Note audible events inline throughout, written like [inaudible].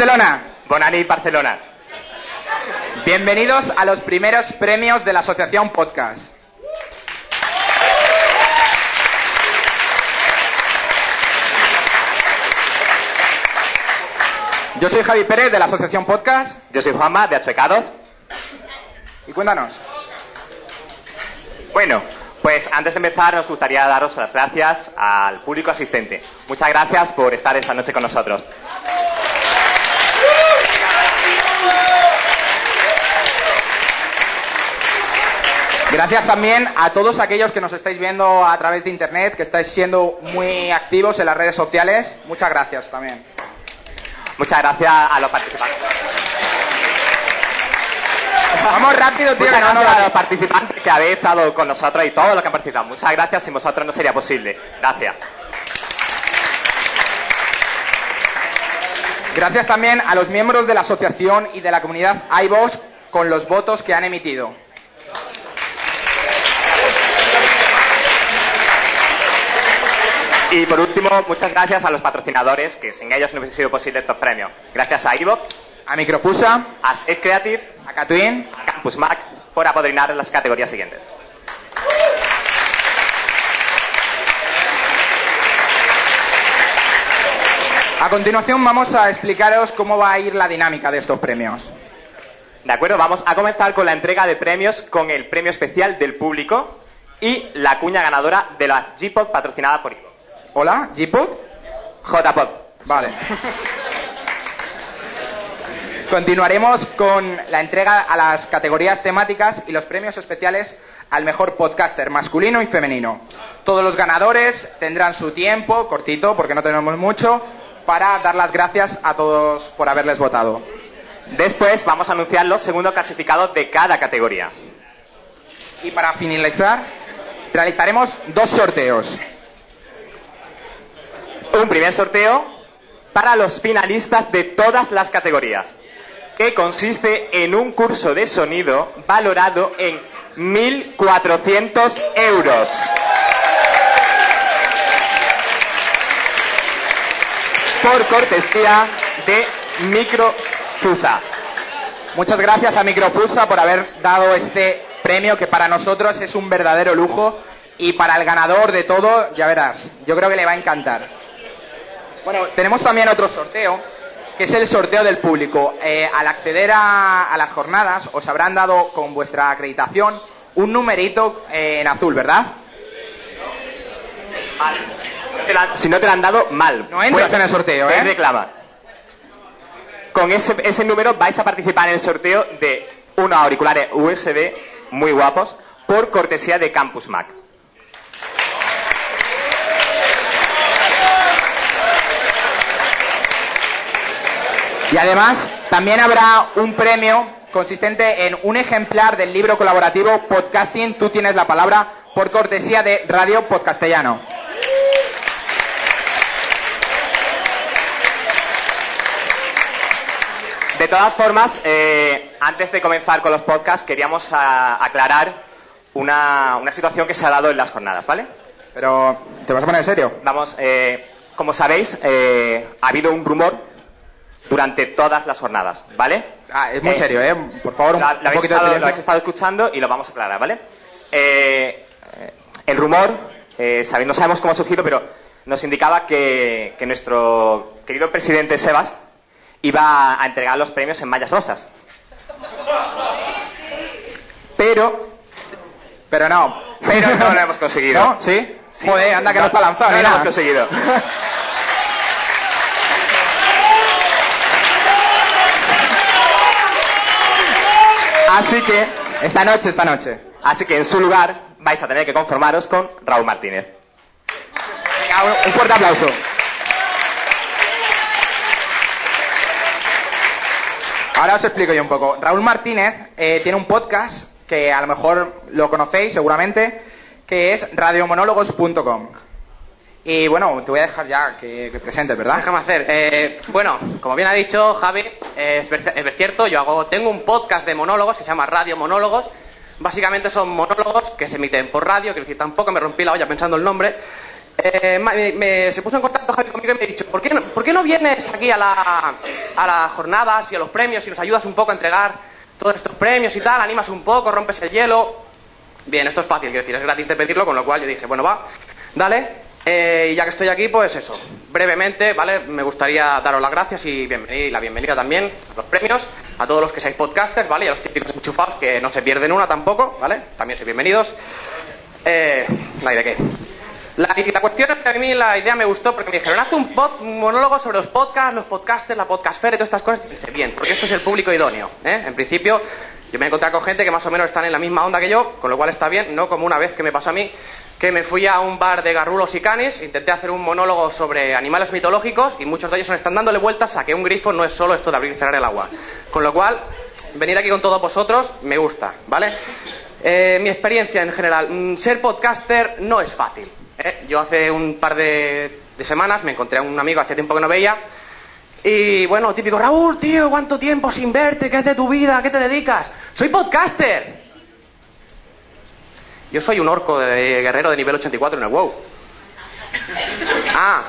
Barcelona. Bonani Barcelona. Bienvenidos a los primeros premios de la Asociación Podcast. Yo soy Javi Pérez de la Asociación Podcast. Yo soy Juanma de Achuecados. Y cuéntanos. Bueno, pues antes de empezar nos gustaría daros las gracias al público asistente. Muchas gracias por estar esta noche con nosotros. Gracias también a todos aquellos que nos estáis viendo a través de internet, que estáis siendo muy activos en las redes sociales. Muchas gracias también. Muchas gracias a los participantes. Vamos rápido, tío. Muchas que no nos gracias a los participantes que habéis estado con nosotros y todos los que han participado. Muchas gracias, sin vosotros no sería posible. Gracias. Gracias también a los miembros de la asociación y de la comunidad iVox con los votos que han emitido. Y por último, muchas gracias a los patrocinadores, que sin ellos no hubiese sido posible estos premios. Gracias a Ivox, A Microfusa, a Set Creative, a Catwin, a Campus Mac, por apadrinar las categorías siguientes. A continuación vamos a explicaros cómo va a ir la dinámica de estos premios. De acuerdo, vamos a comenzar con la entrega de premios con el premio especial del público y la cuña ganadora de la G-Pop patrocinada por Ivo. Hola, Gpod. J-Pop. Vale. Continuaremos con la entrega a las categorías temáticas y los premios especiales al mejor podcaster masculino y femenino. Todos los ganadores tendrán su tiempo, cortito, porque no tenemos mucho, para dar las gracias a todos por haberles votado. Después vamos a anunciar los segundos clasificados de cada categoría. Y para finalizar, realizaremos dos sorteos. Un primer sorteo para los finalistas de todas las categorías, que consiste en un curso de sonido valorado en 1.400 euros. Por cortesía de Microfusa. Muchas gracias a Microfusa por haber dado este premio que para nosotros es un verdadero lujo y para el ganador de todo, ya verás, yo creo que le va a encantar. Bueno, tenemos también otro sorteo, que es el sorteo del público. Eh, al acceder a, a las jornadas os habrán dado con vuestra acreditación un numerito eh, en azul, ¿verdad? Si no te lo han dado, mal. No entras Pues, en el sorteo, te ¿eh? reclama. Con ese, ese número vais a participar en el sorteo de unos auriculares USB muy guapos por cortesía de Campus Mac. Y además, también habrá un premio consistente en un ejemplar del libro colaborativo Podcasting, tú tienes la palabra, por cortesía de Radio Podcastellano. De todas formas, eh, antes de comenzar con los podcasts, queríamos a- aclarar una, una situación que se ha dado en las jornadas, ¿vale? Pero, ¿te vas a poner en serio? Vamos, eh, como sabéis, eh, ha habido un rumor durante todas las jornadas, ¿vale? Ah, es muy Eh, serio, ¿eh? Por favor, un, de estado, lo habéis estado escuchando y lo vamos a aclarar, ¿vale? Eh, el rumor, eh, sabe- no sabemos cómo ha surgido, pero nos indicaba que, que nuestro querido presidente Sebas iba a entregar los premios en mallas rosas. Pero, Pero no. pero no lo hemos conseguido. ¿No? ¿Sí? Joder, anda que no, está lanzado, No lo hemos conseguido. [laughs] Así que, Esta noche, esta noche. así que en su lugar vais a tener que conformaros con Raúl Martínez. Un fuerte aplauso. Ahora os explico yo un poco. Raúl Martínez eh, tiene un podcast que a lo mejor lo conocéis seguramente, que es radiomonólogos.com. Y bueno, te voy a dejar ya que, que presentes, ¿verdad? Déjame hacer. Eh, bueno, como bien ha dicho Javi, es, cierto, yo hago, tengo un podcast de monólogos que se llama Radio Monólogos. Básicamente son monólogos que se emiten por radio, que decir, tampoco me rompí la olla pensando el nombre. eh, me- se puso en contacto Javi conmigo y me ha dicho, ¿por qué, no, por qué no vienes aquí a, la- a las jornadas y a los premios y nos ayudas un poco a entregar todos estos premios y tal? Animas un poco, rompes el hielo. Bien, esto es fácil, quiero decir, es gratis de pedirlo, con lo cual yo dije, bueno, va, dale. Eh, y ya que estoy aquí, pues eso, brevemente, ¿vale? Me gustaría daros las gracias y, bienveni- y la bienvenida también a los premios, a todos los que seáis podcasters, ¿vale? Y a los típicos enchufados que no se pierden una tampoco, ¿vale? También sois bienvenidos. Eh, no hay de qué. La, la cuestión es que a mí la idea me gustó porque me dijeron, haz un, un monólogo sobre los podcasts, los podcasters, la podcastfera y todas estas cosas. Y bien, porque esto es el público idóneo. ¿eh? En principio, yo me he encontrado con gente que más o menos están en la misma onda que yo, con lo cual está bien, no como una vez que me pasó a mí, que me fui a un bar de garrulos y canis, intenté hacer un monólogo sobre animales mitológicos y muchos de ellos están dándole vueltas a que un grifo no es solo esto de abrir y cerrar el agua. Con lo cual, venir aquí con todos vosotros me gusta, ¿vale? Eh, mi experiencia en general, mm, ser podcaster no es fácil. ¿eh? Yo hace un par de, semanas me encontré a un amigo hace tiempo que no veía y bueno, típico, Raúl, tío, ¿cuánto tiempo sin verte? ¿Qué es de tu vida? ¿A qué te dedicas? Soy podcaster. Yo soy un orco de guerrero de nivel 84 en el WoW. Ah,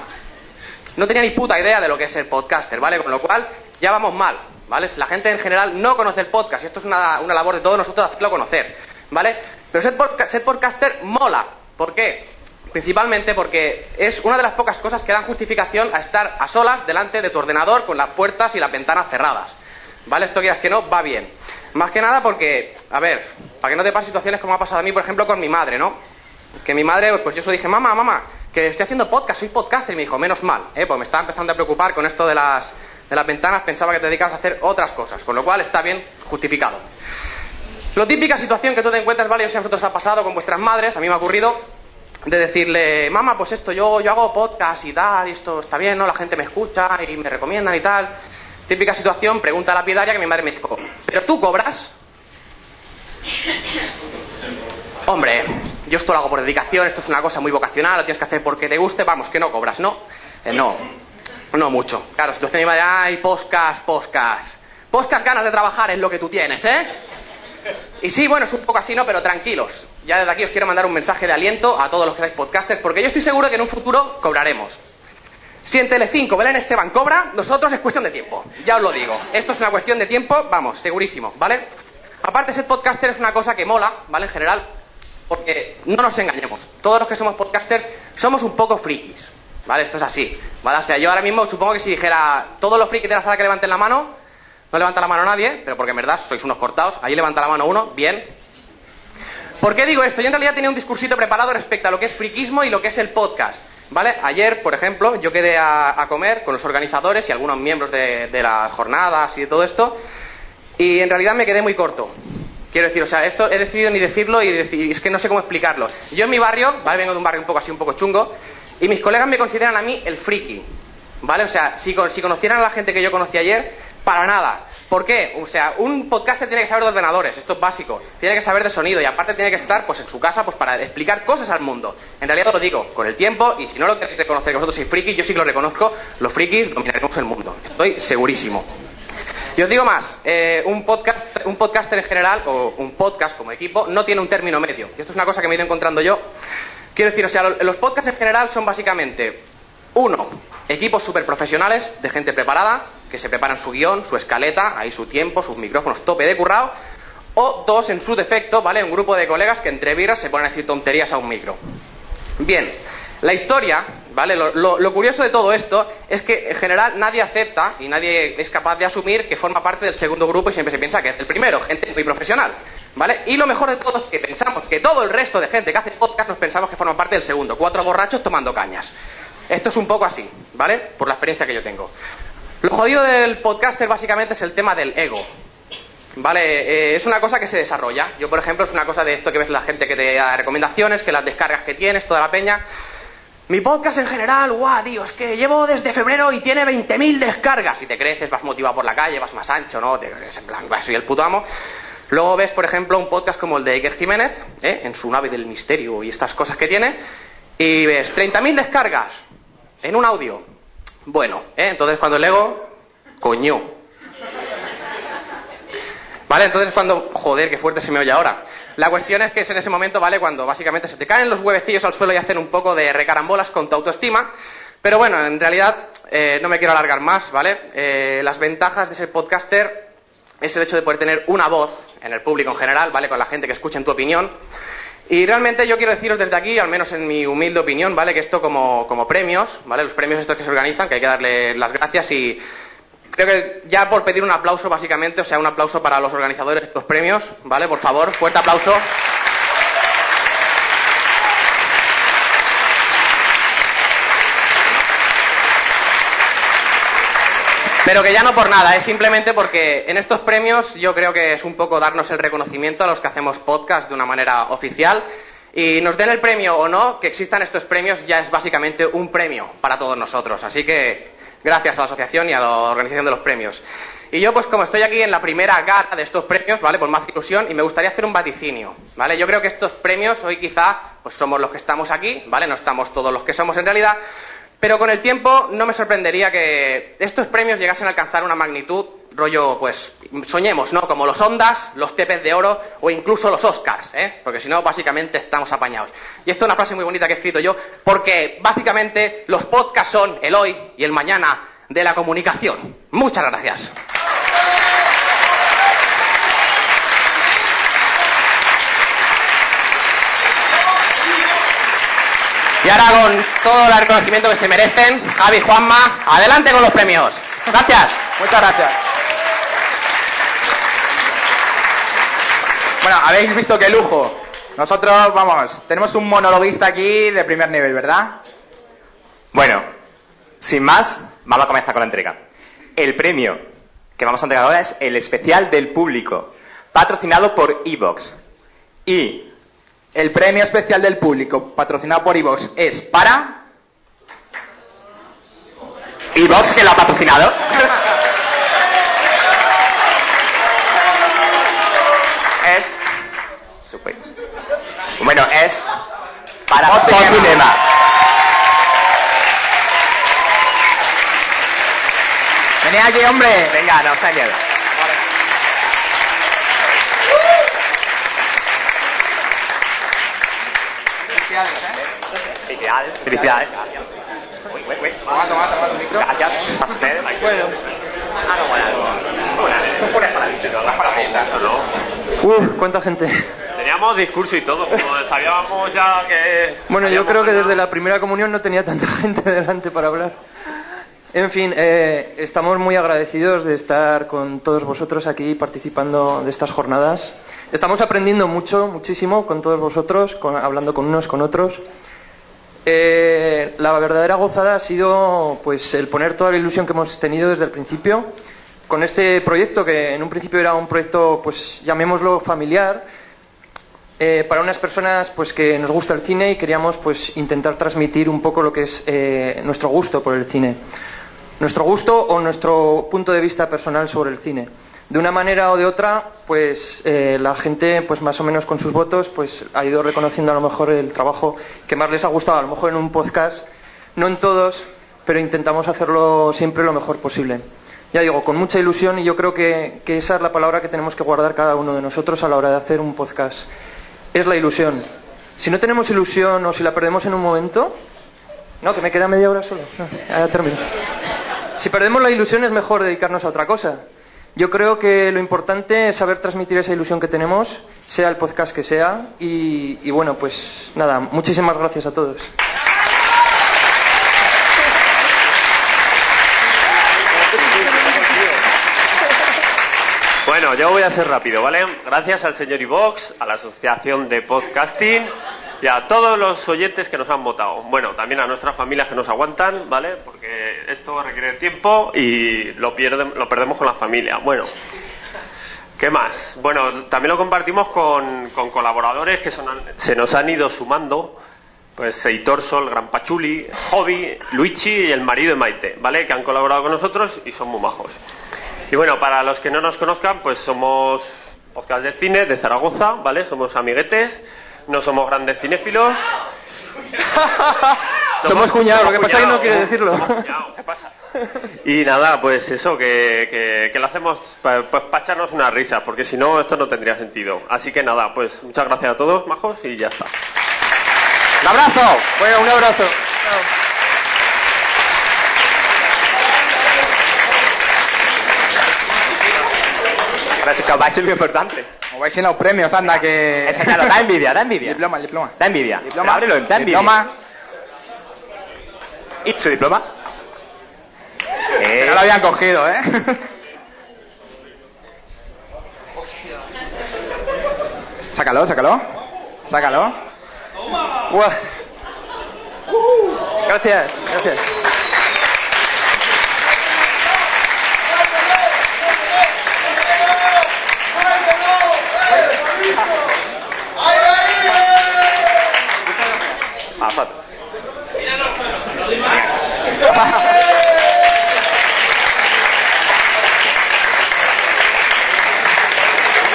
no tenía ni puta idea de lo que es ser podcaster, ¿vale? Con lo cual, ya vamos mal, ¿vale? La gente en general no conoce el podcast y esto es una, una labor de todos nosotros hacerlo conocer, ¿vale? Pero ser podcaster mola. ¿Por qué? Principalmente porque es una de las pocas cosas que dan justificación a estar a solas delante de tu ordenador con las puertas y las ventanas cerradas. ¿Vale? Esto quieras que no, va bien. Más que nada porque, a ver, para que no te pasen situaciones como ha pasado a mí, por ejemplo, con mi madre, ¿no? Que mi madre, pues yo se dije, mamá, mamá, que estoy haciendo podcast, soy podcaster. Y me dijo, menos mal, ¿eh? Pues me estaba empezando a preocupar con esto de las, de las ventanas, pensaba que te dedicabas a hacer otras cosas, con lo cual está bien justificado. Lo típica situación que tú te encuentras, ¿vale? Yo sé a vosotros os ha pasado con vuestras madres, a mí me ha ocurrido, de decirle, mamá, pues esto, yo, yo hago podcast y tal, y esto está bien, ¿no? La gente me escucha y me recomiendan y tal. Típica situación, pregunta lapidaria que mi madre me dijo, ¿pero tú cobras? Hombre, yo esto lo hago por dedicación, esto es una cosa muy vocacional, lo tienes que hacer porque te guste, vamos, que no cobras, ¿no? Eh, no, no mucho. Claro, situación de, ay, podcast, podcast. Podcast ganas de trabajar es lo que tú tienes, ¿eh? Y sí, bueno, es un poco así, ¿no? Pero tranquilos. Ya desde aquí os quiero mandar un mensaje de aliento a todos los que seáis podcasters, porque yo estoy seguro que en un futuro cobraremos. Si en Telecinco Belén Esteban cobra, nosotros es cuestión de tiempo. Ya os lo digo. Esto es una cuestión de tiempo, vamos, segurísimo, ¿vale? Aparte, ser podcaster es una cosa que mola, ¿vale? En general, porque no nos engañemos. Todos los que somos podcasters somos un poco frikis, ¿vale? Esto es así, ¿vale? O sea, yo ahora mismo supongo que si dijera todos los frikis de la sala que levanten la mano, no levanta la mano nadie, pero porque en verdad sois unos cortados. Ahí levanta la mano uno, bien. ¿Por qué digo esto? Yo en realidad tenía un discursito preparado respecto a lo que es friquismo y lo que es el podcast. ¿Vale? Ayer, por ejemplo, yo quedé a, comer con los organizadores y algunos miembros de, de las jornadas y de todo esto, y en realidad me quedé muy corto. Quiero decir, o sea, esto he decidido ni decirlo y es que no sé cómo explicarlo. Yo en mi barrio, ¿vale? Vengo de un barrio un poco así, un poco chungo, y mis colegas me consideran a mí el friki, ¿vale? O sea, si, si conocieran a la gente que yo conocí ayer, para nada. ¿Por qué? O sea, un podcaster tiene que saber de ordenadores, esto es básico. Tiene que saber de sonido y aparte tiene que estar pues en su casa pues para explicar cosas al mundo. En realidad lo digo, con el tiempo, y si no lo queréis reconocer que vosotros sois frikis, yo sí que lo reconozco, los frikis dominaremos el mundo. Estoy segurísimo. Y os digo más, eh, un, podcast, un podcaster en general, o un podcast como equipo, no tiene un término medio. Y esto es una cosa que me he ido encontrando yo. Quiero decir, o sea, lo- los podcasts en general son básicamente, uno, equipos súper profesionales, de gente preparada, que se preparan su guion, su escaleta, ahí su tiempo, sus micrófonos tope de currado. O dos, en su defecto, ¿vale? Un grupo de colegas que entre birras se ponen a decir tonterías a un micro. Bien, la historia, ¿vale? Lo, lo- lo curioso de todo esto es que en general nadie acepta y nadie es capaz de asumir que forma parte del segundo grupo y siempre se piensa que es el primero, gente muy profesional, ¿vale? Y lo mejor de todo es que pensamos que todo el resto de gente que hace podcast nos pensamos que forma parte del segundo, cuatro borrachos tomando cañas. Esto es un poco así, ¿vale? Por la experiencia que yo tengo. Lo jodido del podcaster básicamente es el tema del ego, Vale, eh, es una cosa que se desarrolla. Yo, por ejemplo, es una cosa de esto que ves la gente que te da recomendaciones, que las descargas que tienes, toda la peña. Mi podcast en general, guau, tío, es que llevo desde febrero y tiene 20.000 descargas. Y te creces, vas motivado por la calle, vas más ancho, ¿no? Te crees en plan, "Bah, soy el puto amo. Luego ves, por ejemplo, un podcast como el de Iker Jiménez, ¿eh? en su nave del misterio y estas cosas que tiene, y ves 30.000 descargas en un audio. Bueno, ¿eh? entonces cuando el ego, coño, Vale, entonces cuando, joder, qué fuerte se me oye ahora. La cuestión es que es en ese momento, ¿vale? Cuando básicamente se te caen los huevecillos al suelo y hacen un poco de recarambolas con tu autoestima. Pero bueno, en realidad eh, no me quiero alargar más, ¿vale? Eh, las ventajas de ser podcaster es el hecho de poder tener una voz en el público en general, ¿vale? Con la gente que escuche en tu opinión. Y realmente yo quiero deciros desde aquí, al menos en mi humilde opinión, ¿vale? Que esto como, como premios, ¿vale? Los premios estos que se organizan, que hay que darle las gracias y creo que ya por pedir un aplauso básicamente, o sea, un aplauso para los organizadores de estos premios, ¿vale? Por favor, fuerte aplauso. Pero que ya no por nada, es simplemente porque en estos premios yo creo que es un poco darnos el reconocimiento a los que hacemos podcast de una manera oficial. Y nos den el premio o no, que existan estos premios ya es básicamente un premio para todos nosotros. Así que gracias a la asociación y a la organización de los premios. Y yo, pues como estoy aquí en la primera gala de estos premios, ¿vale? Por más ilusión, y me gustaría hacer un vaticinio, ¿vale? Yo creo que estos premios hoy quizá, pues somos los que estamos aquí, ¿vale? No estamos todos los que somos en realidad, pero con el tiempo no me sorprendería que estos premios llegasen a alcanzar una magnitud, rollo, pues, soñemos, ¿no? Como los Ondas, los Tepes de Oro o incluso los Oscars, ¿eh? Porque si no, básicamente estamos apañados. Y esto es una frase muy bonita que he escrito yo, porque básicamente los podcasts son el hoy y el mañana de la comunicación. Muchas gracias. Y ahora con todo el reconocimiento que se merecen, Javi, Juanma, adelante con los premios. Gracias. Muchas gracias. Bueno, habéis visto qué lujo. Nosotros, vamos, tenemos un monologuista aquí de primer nivel, ¿verdad? Bueno, sin más, vamos a comenzar con la entrega. El premio que vamos a entregar ahora es el especial del público, patrocinado por Evox. Y El premio especial del público, patrocinado por Ivox, es para... Evox, que lo ha patrocinado. es. Super. Bueno, es. Para. Focinema. Venid aquí, hombre. Venga, no está Felicidades. Felicidades. Uy, uy, uy. Toma, toma, toma tu micro. Gracias. ¿A ustedes? Bueno. Ah, no, bueno. Una. Una para ti, no, para mí. Uf, cuánta gente. Teníamos discurso y todo, como sabíamos ya que... Bueno, yo creo que desde la primera comunión no tenía tanta [laughs] gente delante para hablar. En fin, eh, estamos muy agradecidos de estar con todos vosotros aquí participando de estas jornadas. Estamos aprendiendo mucho, muchísimo con todos vosotros, con- hablando con unos, con otros. Eh, la verdadera gozada ha sido pues el poner toda la ilusión que hemos tenido desde el principio. Con este proyecto que en un principio era un proyecto pues llamémoslo familiar eh, para unas personas pues que nos gusta el cine y queríamos pues intentar transmitir un poco lo que es eh, nuestro gusto por el cine. Nuestro gusto o nuestro punto de vista personal sobre el cine de una manera o de otra pues eh, la gente pues más o menos con sus votos pues ha ido reconociendo a lo mejor el trabajo que más les ha gustado a lo mejor en un podcast no en todos pero intentamos hacerlo siempre lo mejor posible ya digo con mucha ilusión y yo creo que, esa es la palabra que tenemos que guardar cada uno de nosotros a la hora de hacer un podcast es la ilusión si no tenemos ilusión o si la perdemos en un momento no, que me queda media hora solo. No, ya termino. Si perdemos la ilusión es mejor dedicarnos a otra cosa. Yo creo que lo importante es saber transmitir esa ilusión que tenemos, sea el podcast que sea. Y, bueno, pues nada, muchísimas gracias a todos. Bueno, yo voy a ser rápido, ¿vale? Gracias al señor Ivox, a la Asociación de Podcasting y a todos los oyentes que nos han votado. Bueno, también a nuestras familias que nos aguantan, ¿vale? Porque esto requiere tiempo y lo, pierde- lo perdemos con la familia. Bueno, ¿qué más? Bueno, también lo compartimos con, con colaboradores que son- se nos han ido sumando. Pues Eitor Sol, Gran Pachuli, Hobby, Luigi y el marido de Maite, ¿vale? Que han colaborado con nosotros y son muy majos. Y bueno, para los que no nos conozcan, pues somos podcast de cine de Zaragoza, ¿vale? Somos amiguetes, no somos grandes cinéfilos. [laughs] Somos cuñados, lo que pasa es que no quiere decirlo. Y nada, pues eso, que, que- que lo hacemos para echarnos una risa, porque si no, esto no tendría sentido. Así que nada, pues muchas gracias a todos, majos, y ya está. ¡Un abrazo! Bueno, un abrazo. Gracias, a ser muy importante. Como vais en los premios, anda, que... Da envidia, da envidia. Diploma, diploma. Da envidia. Diploma. Ábrelo, da envidia. Diploma. ¿Y su diploma? Que Eh, no lo habían cogido, ¿eh? Sácalo, sácalo. Sácalo. Gracias, gracias. ah, foto. [laughs]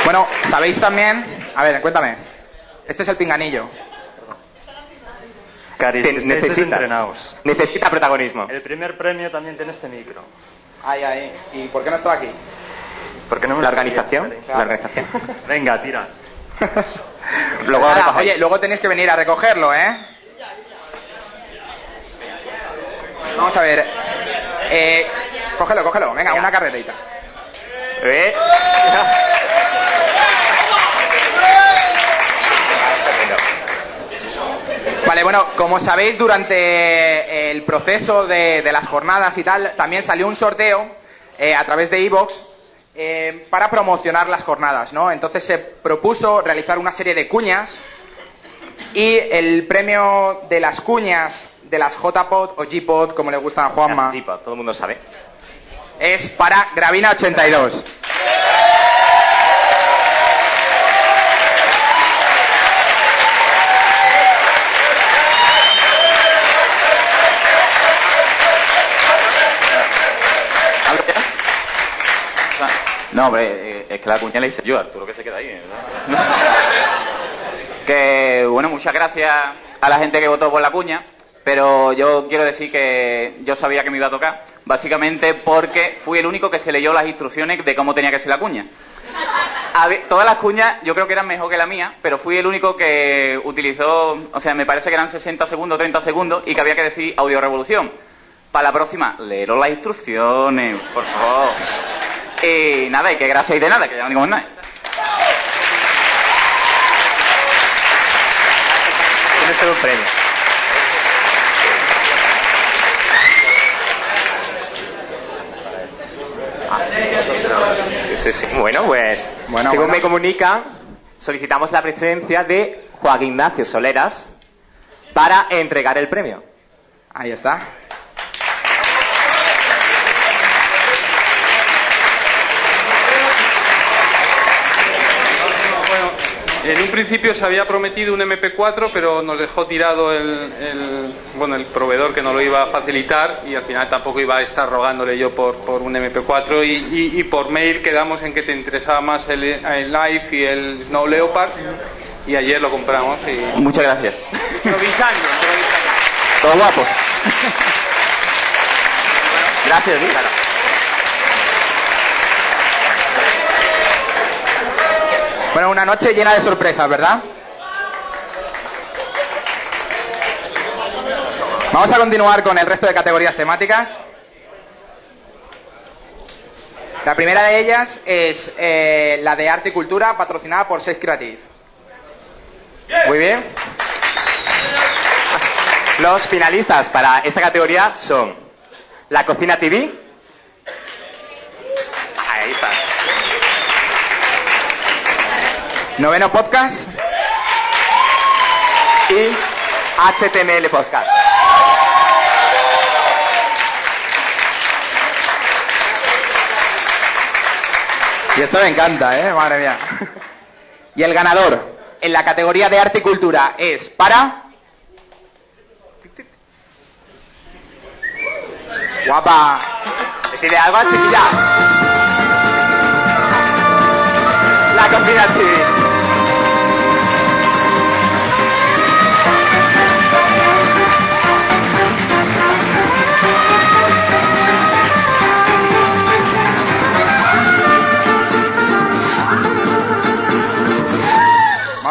Bueno, ¿sabéis también? A ver, cuéntame. Este es el pinganillo. Caris, Te- que estáis necesita. Necesita protagonismo. El primer premio también tiene este micro. Ay, ay. ¿Y por qué no estaba aquí? ¿Por qué no me La lo organización. querías, La organización. Venga, tira. [laughs] Luego Nada, oye, luego tenéis que venir a recogerlo, ¿eh? Vamos a ver. Eh, cógelo, cógelo. Venga, una carrerita. Eh. Vale, bueno, como sabéis, durante el proceso de, de las jornadas y tal, también salió un sorteo eh, a través de Evox para promocionar las jornadas, ¿no? Entonces se propuso realizar una serie de cuñas y el premio de las cuñas de las JPod o GPod, como le gustan a Juanma, todo el mundo sabe. es para Gravina82. No, hombre, eh, es que la cuña la hice yo, Arturo que se queda ahí. [laughs] que, bueno, muchas gracias a la gente que votó por la cuña, pero yo quiero decir que yo sabía que me iba a tocar, básicamente porque fui el único que se leyó las instrucciones de cómo tenía que ser la cuña. Todas las cuñas yo creo que eran mejor que la mía, pero fui el único que utilizó, o sea, me parece que eran 60 segundos, 30 segundos y que había que decir audio revolución. Para la próxima, leeros las instrucciones, por favor. Y nada, y que gracias y de nada, que ya no digo nada. Tiene todo un premio. Sí, sí, sí. Bueno, pues, Bueno, según bueno. me comunica, solicitamos la presencia de Juan Ignacio Soleras para entregar el premio. Ahí está. Bueno, en un principio se había prometido un MP4, pero nos dejó tirado el, el- bueno, el proveedor que nos lo iba a facilitar y al final tampoco iba a estar rogándole yo por, por un MP4 y, y- y por mail quedamos en que te interesaba más el, el Life y el Snow Leopard y ayer lo compramos y Muchas gracias. improvisando, improvisando. Todo guapo. [laughs] Gracias, sí. Bueno, una noche llena de sorpresas, ¿verdad? Vamos a continuar con el resto de categorías temáticas. La primera de ellas es eh, la de arte y cultura, patrocinada por Sex Creative. Muy bien. Los finalistas para esta categoría son La Cocina TV. Ahí está. Noveno podcast. Y HTML Podcast. Y esto me encanta, ¿eh? Madre mía. Y el ganador en la categoría de arte y cultura es para... Guapa. Decide algo, chiquilla. La Cocina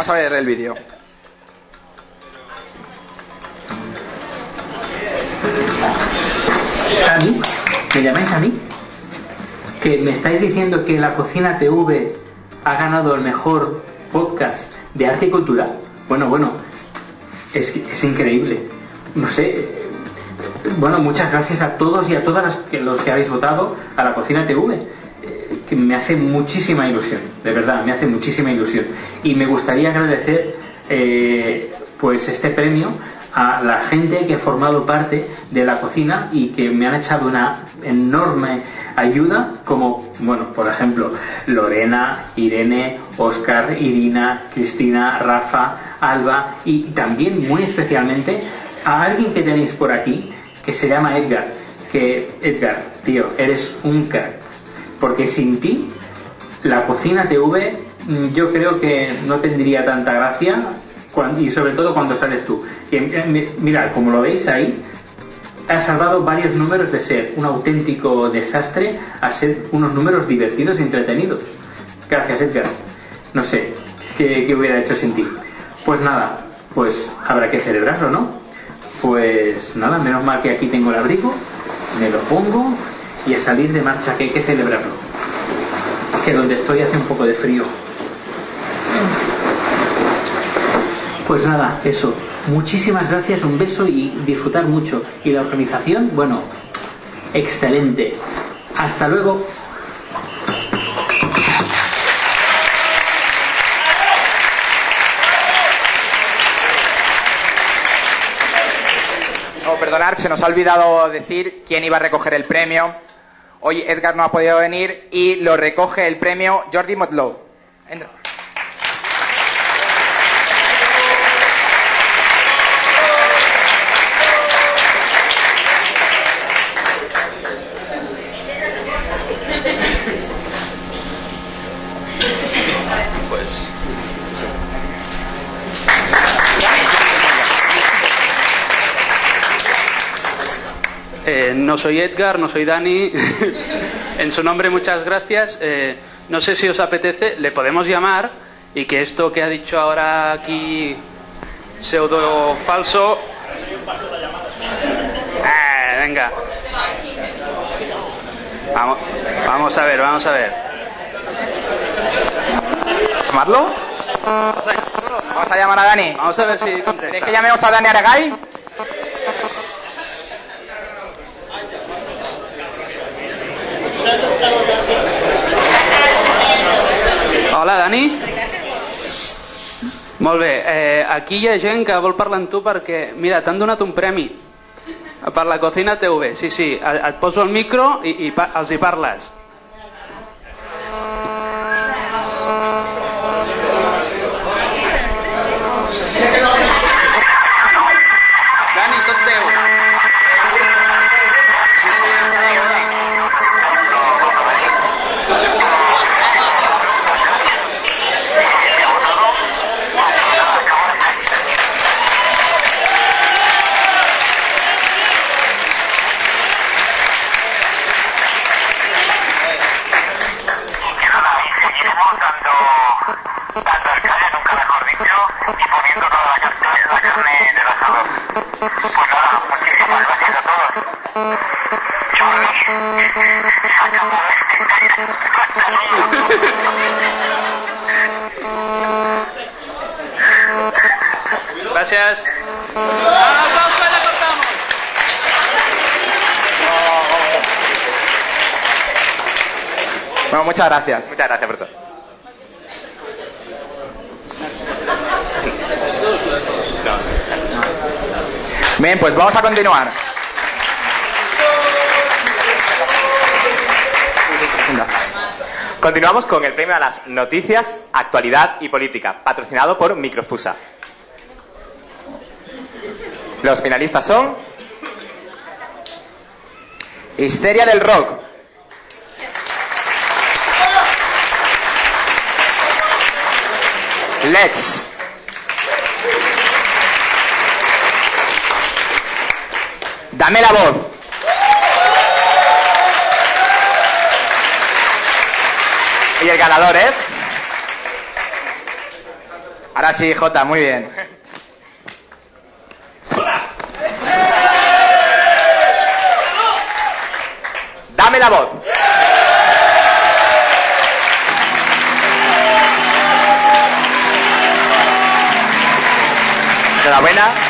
Vamos a ver el vídeo. ¿A mí? ¿Me llamáis a mí? ¿Que me estáis diciendo que la Cocina TV ha ganado el mejor podcast de arte y cultura? Bueno, bueno, es, es increíble. No sé. Bueno, muchas gracias a todos y a todas las los que habéis votado a la Cocina TV. Que me hace muchísima ilusión, de verdad, me hace muchísima ilusión. Y me gustaría agradecer eh, pues este premio a la gente que ha formado parte de la cocina y que me han echado una enorme ayuda, como, bueno, por ejemplo, Lorena, Irene, Oscar, Irina, Cristina, Rafa, Alba y también muy especialmente a alguien que tenéis por aquí que se llama Edgar, que Edgar, tío, eres un crack, porque sin ti la cocina TV mm, yo creo que no tendría tanta gracia y sobre todo cuando sales tú. Eh, mi- Mirad, como lo veis ahí, ha salvado varios números de ser un auténtico desastre a ser unos números divertidos y entretenidos. Gracias, Edgar. No sé, ¿qué, qué hubiera hecho sin ti? Pues nada, pues habrá que celebrarlo, ¿no? Pues nada, menos mal que aquí tengo el abrigo, me lo pongo y a salir de marcha, que hay que celebrarlo. Que donde estoy hace un poco de frío. Pues nada, eso. Muchísimas gracias, un beso y disfrutar mucho. Y la organización, bueno, excelente. Hasta luego. Oh, perdonad, se nos ha olvidado decir quién iba a recoger el premio. Hoy Edgar no ha podido venir y lo recoge el premio Jordi Motlow. Entra. Eh, no soy Edgar, no soy Dani. [laughs] en su nombre, muchas gracias. Eh, no sé si os apetece, le podemos llamar y que esto que ha dicho ahora aquí pseudo falso. Ah, venga. Vamos, vamos a ver, vamos a ver. ¿Llamarlo? Vamos a llamar a Dani. Vamos a ver si ¿Queréis contesta. que llamemos a Dani Aragay? Hola, Dani. Molt bé, eh, aquí hi ha gent que vol parlar amb tu perquè, mira, t'han donat un premi per la Cocina TV. Sí, sí, et poso el micro i, i pa els hi parles. Gracias. Bueno, muchas gracias. Muchas gracias por todo. Bien, pues vamos a continuar. Continuamos con el premio a las noticias, actualidad y política, patrocinado por Microfusa. Los finalistas son Histeria del rock. Lex, Dame la voz. Y el ganador es Ahora sí, Jota, muy bien. Dame la voz. Enhorabuena.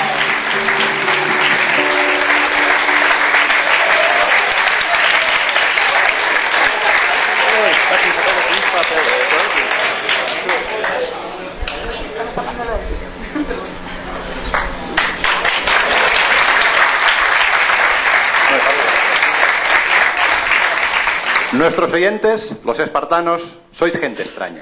Nuestros oyentes, los espartanos, sois gente extraña.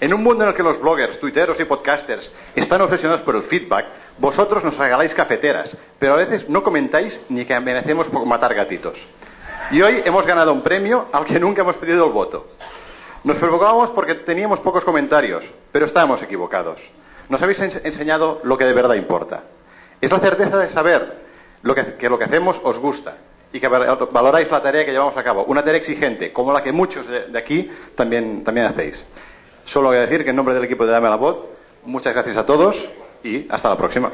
En un mundo en el que los bloggers, tuiteros y podcasters están obsesionados por el feedback, vosotros nos regaláis cafeteras, pero a veces no comentáis ni que amenacemos por matar gatitos. Y hoy hemos ganado un premio al que nunca hemos pedido el voto. Nos preocupábamos porque teníamos pocos comentarios, pero estábamos equivocados. Nos habéis ens- enseñado lo que de verdad importa. Es la certeza de saber que lo que hacemos os gusta y que val- valoráis la tarea que llevamos a cabo. Una tarea exigente, como la que muchos de aquí también, también hacéis. Solo voy a decir que en nombre del equipo de Dame la Voz, muchas gracias a todos y hasta la próxima.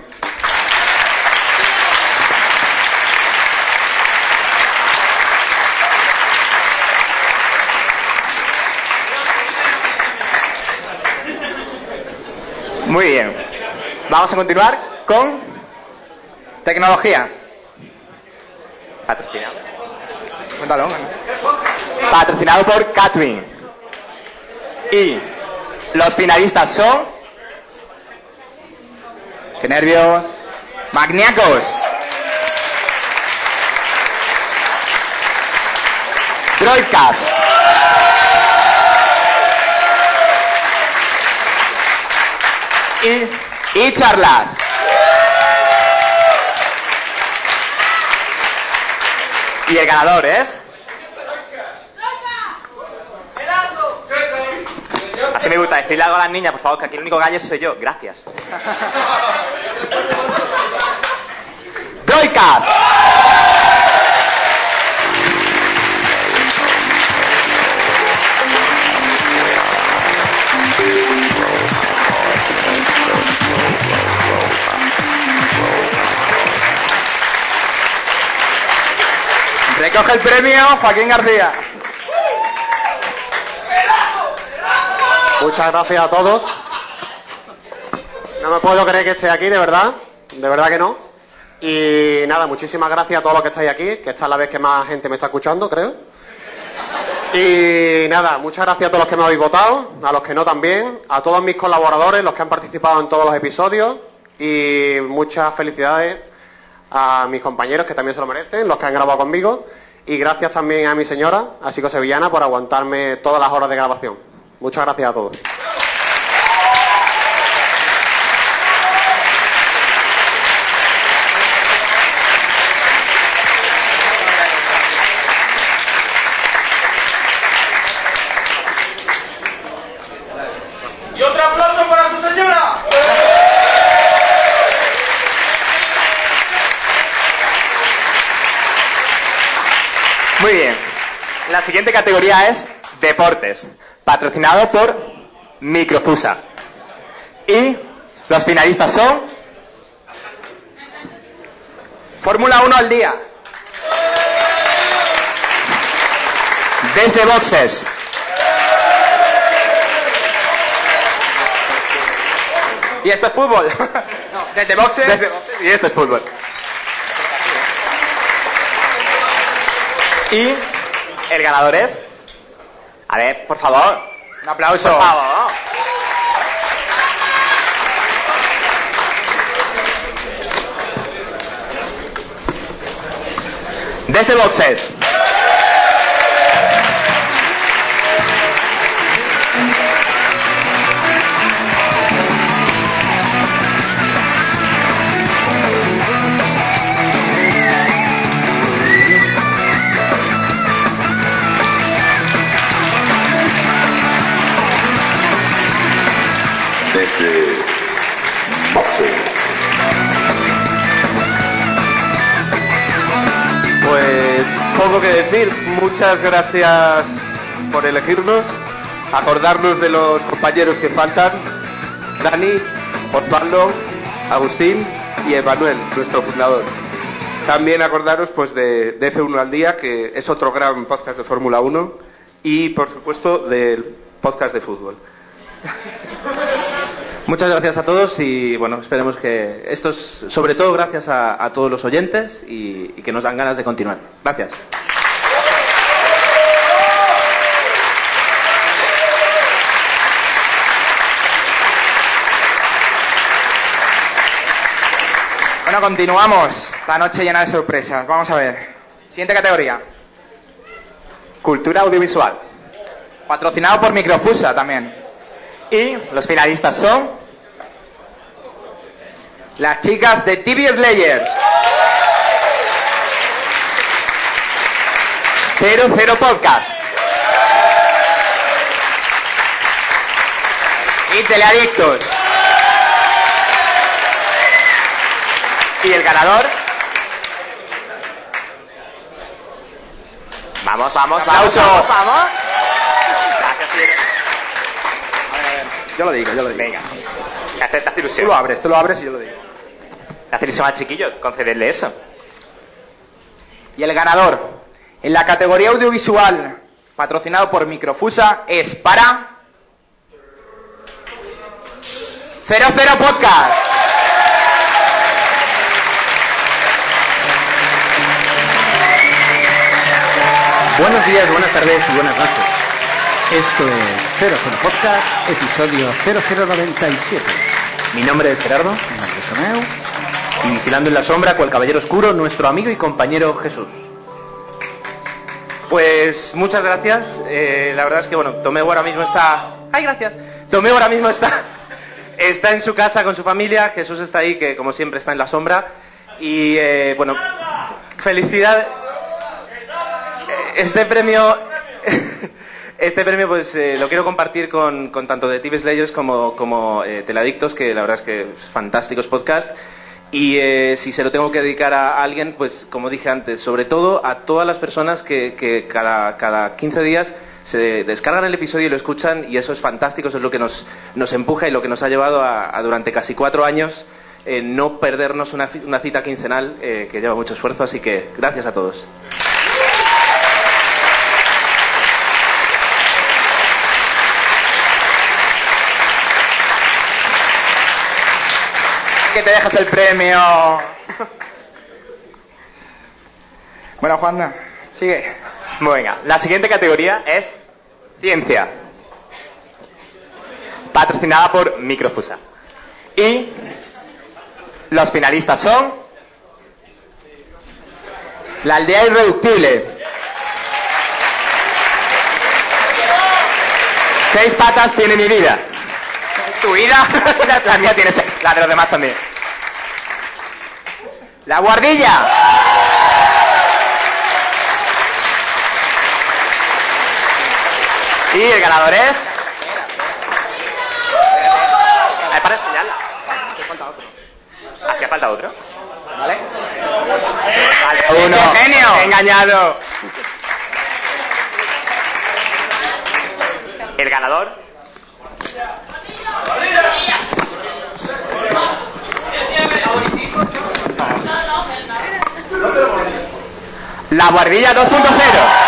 Muy bien. Vamos a continuar con tecnología. Patrocinado. Patrocinado por Catwin. Y los finalistas son Qué nervios. Magniacos. Droidcast. Y, y charlas. Y el ganador es. Así me gusta decirle algo a las niñas, por favor, que aquí el único gallo soy yo. Gracias. [laughs] Droidcast. Recoge el premio Joaquín García. Muchas gracias a todos. No me puedo creer que esté aquí, de verdad. De verdad que no. Y nada, muchísimas gracias a todos los que estáis aquí, que esta es la vez que más gente me está escuchando, creo. Y nada, muchas gracias a todos los que me habéis votado, a los que no también, a todos mis colaboradores, los que han participado en todos los episodios y muchas felicidades a mis compañeros que también se lo merecen, los que han grabado conmigo y gracias también a mi señora, a Psico Sevillana, por aguantarme todas las horas de grabación. Muchas gracias a todos. Y otro aplauso para su señora. Muy bien. La siguiente categoría es deportes, patrocinado por Microfusa. Y los finalistas son Fórmula 1 al día. desde boxes, Y esto es fútbol. [laughs] No, desde boxes. desde boxes y esto es fútbol. Y el ganador es. A ver, por favor. Un aplauso. Por favor. Desde boxes. Que decir. Muchas gracias por elegirnos, acordarnos de los compañeros que faltan. Dani, Osvaldo, Agustín y Emanuel, nuestro fundador. También acordaros pues de, de F1 al día, que es otro gran podcast de Fórmula 1, y por supuesto del podcast de fútbol. Muchas gracias a todos y bueno, esperemos que esto es sobre todo gracias a, todos los oyentes y que nos dan ganas de continuar. Gracias. Continuamos. La noche llena de sorpresas. Vamos a ver. Siguiente categoría. Cultura audiovisual. Patrocinado por Microfusa también. Y los finalistas son las chicas de TV Slayers. 00 Podcast. Y Teleadictos. Y el ganador. Vamos, vamos, vamos, Aplauso. vamos, vamos. Yo lo digo, yo lo digo. Venga. Te hace, te hace ilusión. Tú lo abres, tú lo abres y yo lo digo. Te hace ilusión al chiquillo concederle eso. Y el ganador en la categoría audiovisual patrocinado por Microfusa es para 00 Podcast. Buenos días, buenas tardes y buenas noches. Esto es 00 Podcast, episodio 0097. Mi nombre es Gerardo. Mi nombre es Tomeu. Y vigilando en la sombra, cual caballero oscuro, nuestro amigo y compañero Jesús. Pues muchas gracias. Eh, la verdad es que bueno, Tomeu ahora mismo está. ¡Ay, gracias! Tomeu ahora mismo está. [laughs] Está en su casa con su familia. Jesús está ahí, que como siempre está en la sombra. Y eh, bueno, felicidad. Este premio. [laughs] Este premio pues eh, lo quiero compartir con, con tanto de TV Slayers como, como eh, Teladictos, que la verdad es que es fantásticos podcast. Y eh, si se lo tengo que dedicar a alguien, pues como dije antes, sobre todo a todas las personas que, cada, cada 15 días se descargan el episodio y lo escuchan y eso es fantástico, eso es lo que nos, nos empuja y lo que nos ha llevado a, durante casi cuatro años no perdernos una, ci- una cita quincenal que lleva mucho esfuerzo, así que gracias a todos. Que te dejas el premio. Bueno, Juanda, sigue. Venga, la siguiente categoría es ciencia. Patrocinada por Microfusa. Y los finalistas son La aldea irreductible. Seis patas tiene mi vida. ¿Tu vida? [laughs] la mía tiene seis. La de los demás también. La guardilla. Y el ganador es... Ay, para enseñarla. Hacía falta otro. ¿Vale? Vale, uno. ¡Qué genio! Engañado. El ganador. La guardilla 2.0.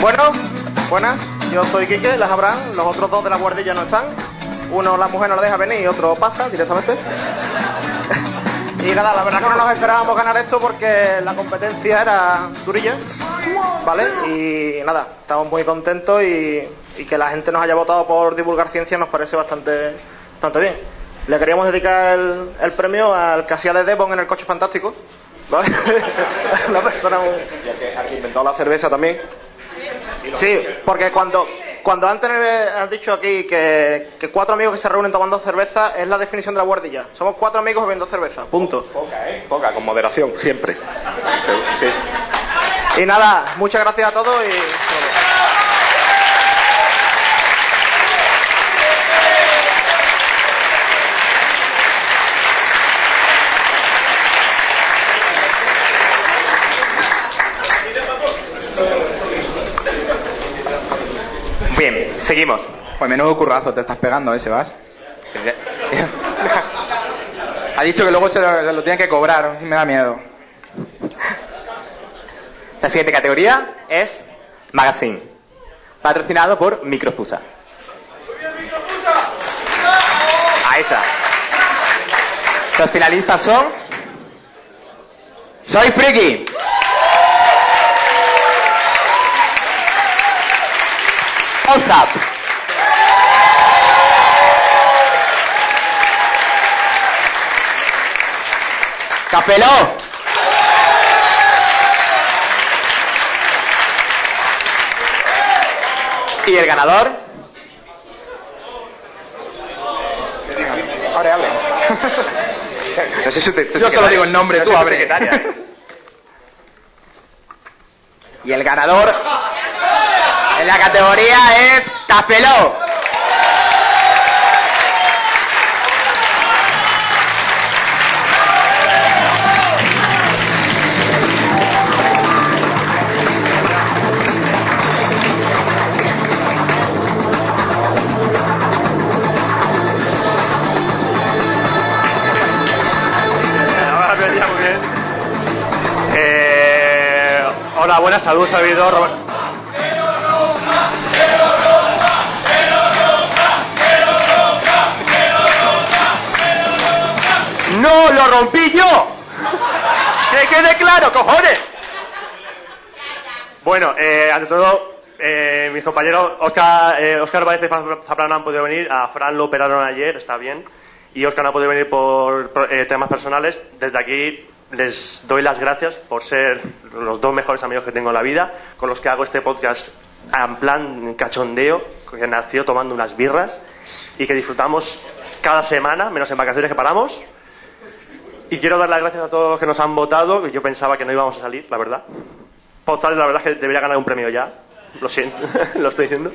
Bueno, buenas, yo soy Quique, las habrán, los otros dos de la guardilla no están. Uno la mujer no la deja venir y otro pasa directamente. [laughs] y nada, la verdad que no nos esperábamos ganar esto porque la competencia era durilla, ¿vale? Y nada, estamos muy contentos y, y que la gente nos haya votado por divulgar ciencia nos parece bastante, bastante bien. Le queríamos dedicar el, el premio al que hacía de Devon en el coche fantástico, ¿vale? [laughs] la persona muy- al que inventó la cerveza también. Sí, porque cuando, cuando antes has dicho aquí que, que cuatro amigos que se reúnen tomando cerveza es la definición de la guardilla. Somos cuatro amigos bebiendo cerveza, punto. Poca, ¿eh? Poca, con moderación, siempre. Sí. Y nada, muchas gracias a todos y... Bien, seguimos. Pues menudo currazo te estás pegando, ¿eh, Sebas? [laughs] ha dicho que luego se lo, se lo tiene que cobrar, así me da miedo. La siguiente categoría es Magazine, patrocinado por Microfusa. Ahí está. Los finalistas son Soy friki. WhatsApp. Capeló. Y el ganador. Abre, abre. No sé si te- Yo solo digo el nombre, No tú abre. [laughs] Y el ganador [laughs] en la categoría es Cafeló. Eh, buenas, saludos, servidor lo rompí yo! ¡Que quede claro, cojones! Bueno, eh, ante todo, eh, mis compañeros Oscar, eh, Oscar Baez y Zaplana no han podido venir, a Fran lo operaron ayer, está bien, y Oscar no ha podido venir por, por, eh, temas personales. Desde aquí les doy las gracias por ser los dos mejores amigos que tengo en la vida, con los que hago este podcast en plan cachondeo, que nació tomando unas birras y que disfrutamos cada semana, menos en vacaciones que paramos. Y quiero dar las gracias a todos los que nos han votado, que yo pensaba que no íbamos a salir, la verdad. Pozales, la verdad es que debería ganar un premio ya. Lo siento, [laughs] lo estoy diciendo.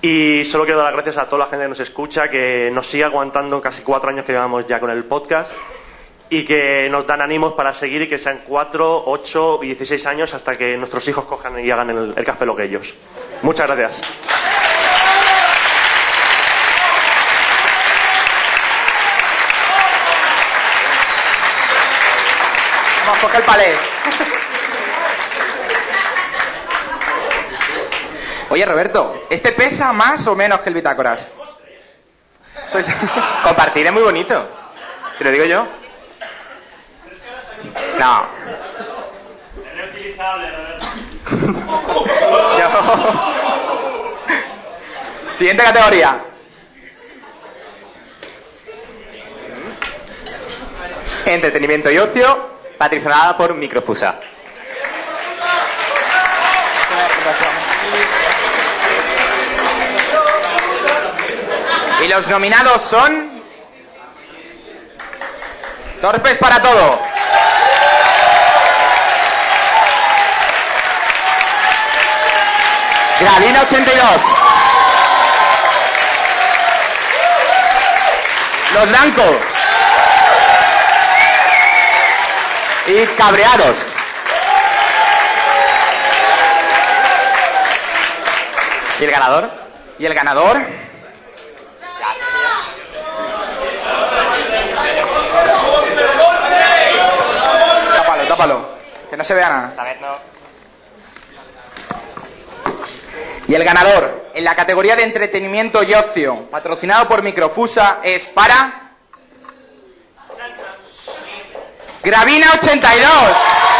Y solo quiero dar las gracias a toda la gente que nos escucha, que nos sigue aguantando casi cuatro años que llevamos ya con el podcast y que nos dan ánimos para seguir y que sean cuatro, ocho y 16 años hasta que nuestros hijos cojan y hagan el, el café lo que ellos. Muchas gracias. Vamos, coge el palé. Oye, Roberto, ¿este pesa más o menos que el bitácoras? [laughs] Compartir es muy bonito. Te lo digo yo. No. [laughs] Siguiente categoría. Entretenimiento y ocio, patrocinada por Microfusa. Y los nominados son... Torpes para todo. Gravina 82. Los blancos. Y cabreados. ¿Y el ganador? ¿Y el ganador? Tápalo, tápalo. Que no se vea nada. A ver, no. Y el ganador en la categoría de entretenimiento y ocio, patrocinado por Microfusa, es para... Gravina 82.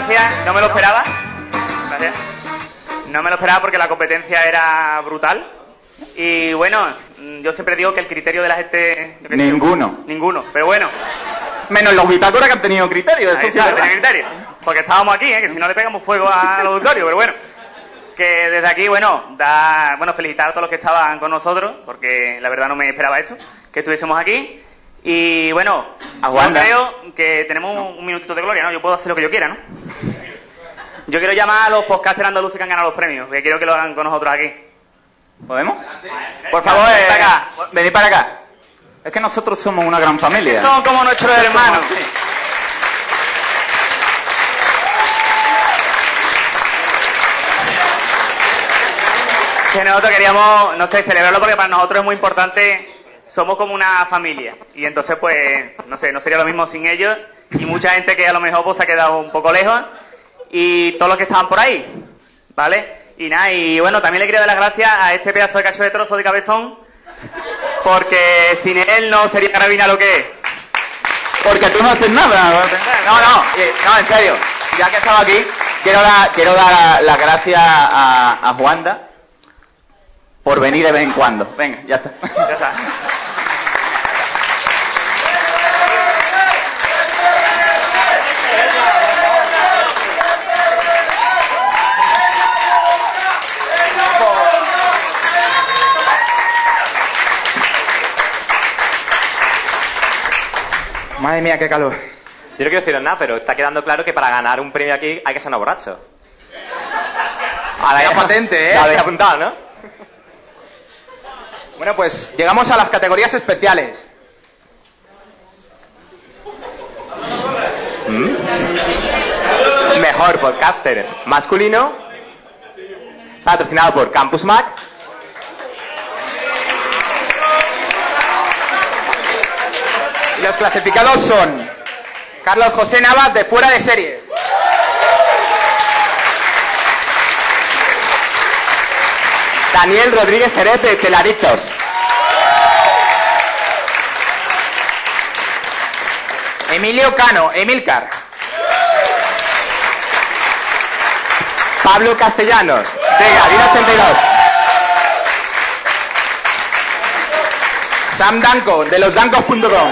Gracias, no me lo esperaba. Gracias. No me lo esperaba porque la competencia era brutal. Y bueno, mm, yo siempre digo que el criterio de la gente... Ninguno. Ninguno, pero bueno. Menos los bitácoras que han tenido criterio. eso sí criterio. Porque estábamos aquí, ¿eh? que si no le pegamos fuego al [laughs] auditorio, pero bueno. Que desde aquí, bueno, da, bueno, felicitar a todos los que estaban con nosotros, porque la verdad no me esperaba esto, que estuviésemos aquí. Y bueno, yo Wanda. creo que tenemos un, un minutito de gloria, ¿no? Yo puedo hacer lo que yo quiera, ¿no? Yo quiero llamar a los podcasters andaluces que han ganado los premios, que quiero que lo hagan con nosotros aquí. ¿Podemos? Por favor, Venid para acá. venid para acá. Es que nosotros somos una gran familia. Son como nuestros hermanos. que nosotros queríamos, no sé, celebrarlo porque para nosotros es muy importante, somos como una familia. Y entonces, pues, no sé, no sería lo mismo sin ellos. Y mucha gente que a lo mejor pues, se ha quedado un poco lejos. Y todos los que estaban por ahí, ¿vale? Y nada, y bueno, también le quería dar las gracias a este pedazo de cacho de trozo de cabezón, porque sin él no sería carabina lo que es. Porque tú no haces nada. No, no, eh, no, en serio. Ya que estaba aquí, quiero dar, quiero dar las gracias a, a Juanda por venir de vez en cuando. Venga, ya está. Ya está. Madre mía, qué calor. Yo no quiero deciros nada, pero está quedando claro que para ganar un premio aquí hay que ser una borracho. Ahora ya patente, ¿eh? La habéis apuntado, ¿no? Bueno, pues llegamos a las categorías especiales. ¿Mm? Mejor podcaster masculino. Patrocinado por Campus Mac. Y los clasificados son Carlos José Navas de Fuera de Series. Daniel Rodríguez Jerez de Teladictos. Emilio Cano, Emilcar. Pablo Castellanos de Gavina 82. Sam Danco, de losdancos.com.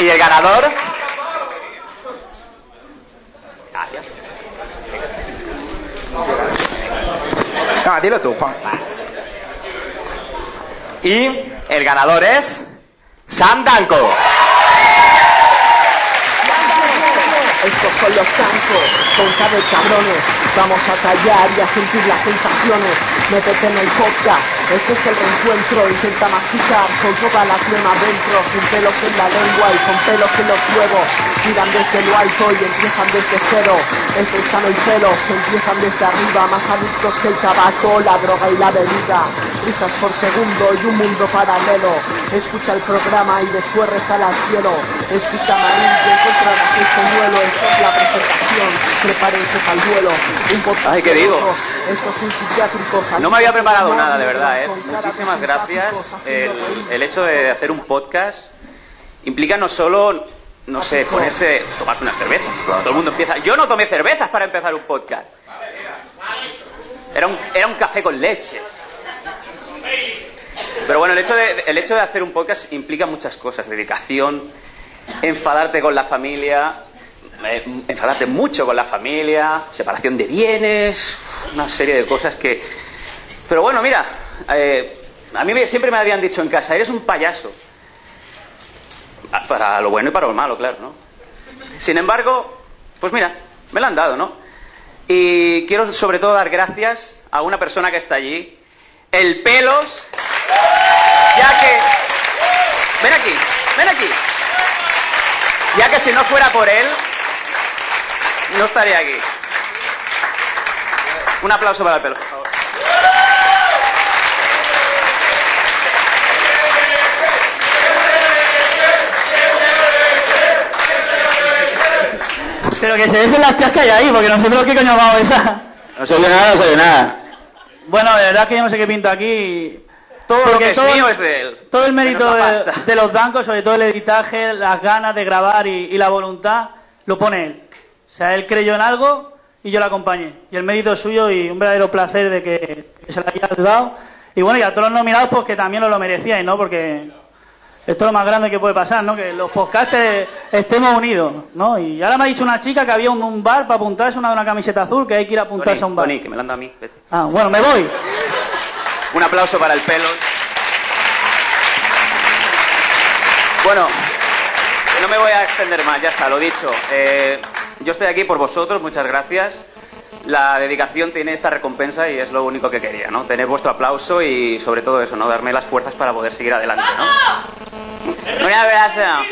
Y el ganador. No, dilo tú, Juan. Y el ganador es. Sam Danco. Estos son los campos, con de cabrones. Vamos a callar y a sentir las sensaciones. Métete en el podcast, este es el reencuentro. Intenta masticar con toda la crema dentro, sin pelos en la lengua y con pelos en los huevos. Tiran desde lo alto y empiezan desde cero. Es el sano y pelos, empiezan desde arriba, más adictos que el tabaco, la droga y la bebida. Risas por segundo y un mundo paralelo. Escucha el programa y después reza al cielo. Escucha a Marín y encontrarás el señuelo. Esto es la presentación, prepárense para el duelo. Un Ay, ¿qué digo? Estos son psiquiátricos. No me había preparado nada, de verdad, ¿eh? Muchísimas gracias. El, el hecho de hacer un podcast implica no solo, no sé, ponerse, tomarte una cerveza. Todo el mundo empieza. Yo no tomé cervezas para empezar un podcast. Era un, era un café con leche. Pero bueno, el hecho, de, hacer un podcast implica muchas cosas. Dedicación, enfadarte con la familia, eh, enfadarte mucho con la familia, separación de bienes, una serie de cosas que... Pero bueno, mira, eh, a mí siempre me habían dicho en casa, eres un payaso. Ah, Para lo bueno y para lo malo, claro, ¿no? Sin embargo, pues mira, me lo han dado, ¿no? Y quiero sobre todo dar gracias a una persona que está allí, el Pelos, ya que... Ven aquí, ven aquí. Ya que si no fuera por él, no estaría aquí. Un aplauso para el Pelos, por favor. Pero que se desen las tías que hay ahí, porque nosotros qué coño vamos a besar. No soy nada, no soy nada. Bueno, de verdad que yo no sé qué pinto aquí. Todo lo que es todo- mío es de él. Todo el mérito de, los bancos, sobre todo el editaje, las ganas de grabar y, y la voluntad, lo pone él. O sea, él creyó en algo y yo le acompañé. Y el mérito es suyo y un verdadero placer de que, que se le haya dado. Y bueno, y a todos los nominados, pues que también os lo merecíais, ¿no? Porque esto es lo más grande que puede pasar, ¿no? Que los podcasters estemos unidos, ¿no? Y ahora me ha dicho una chica que había un, un bar para apuntarse, una una camiseta azul, que hay que ir a apuntarse a un bar. Tony, que me la han dado a mí. vete. Ah, bueno, me voy. Un aplauso para el pelo. Bueno, no me voy a extender más, ya está, lo dicho. Eh, yo estoy aquí por vosotros, muchas gracias. La dedicación tiene esta recompensa y es lo único que quería, ¿no? Tener vuestro aplauso y sobre todo eso, ¿no? Darme las fuerzas para poder seguir adelante, ¿no? Un abrazo.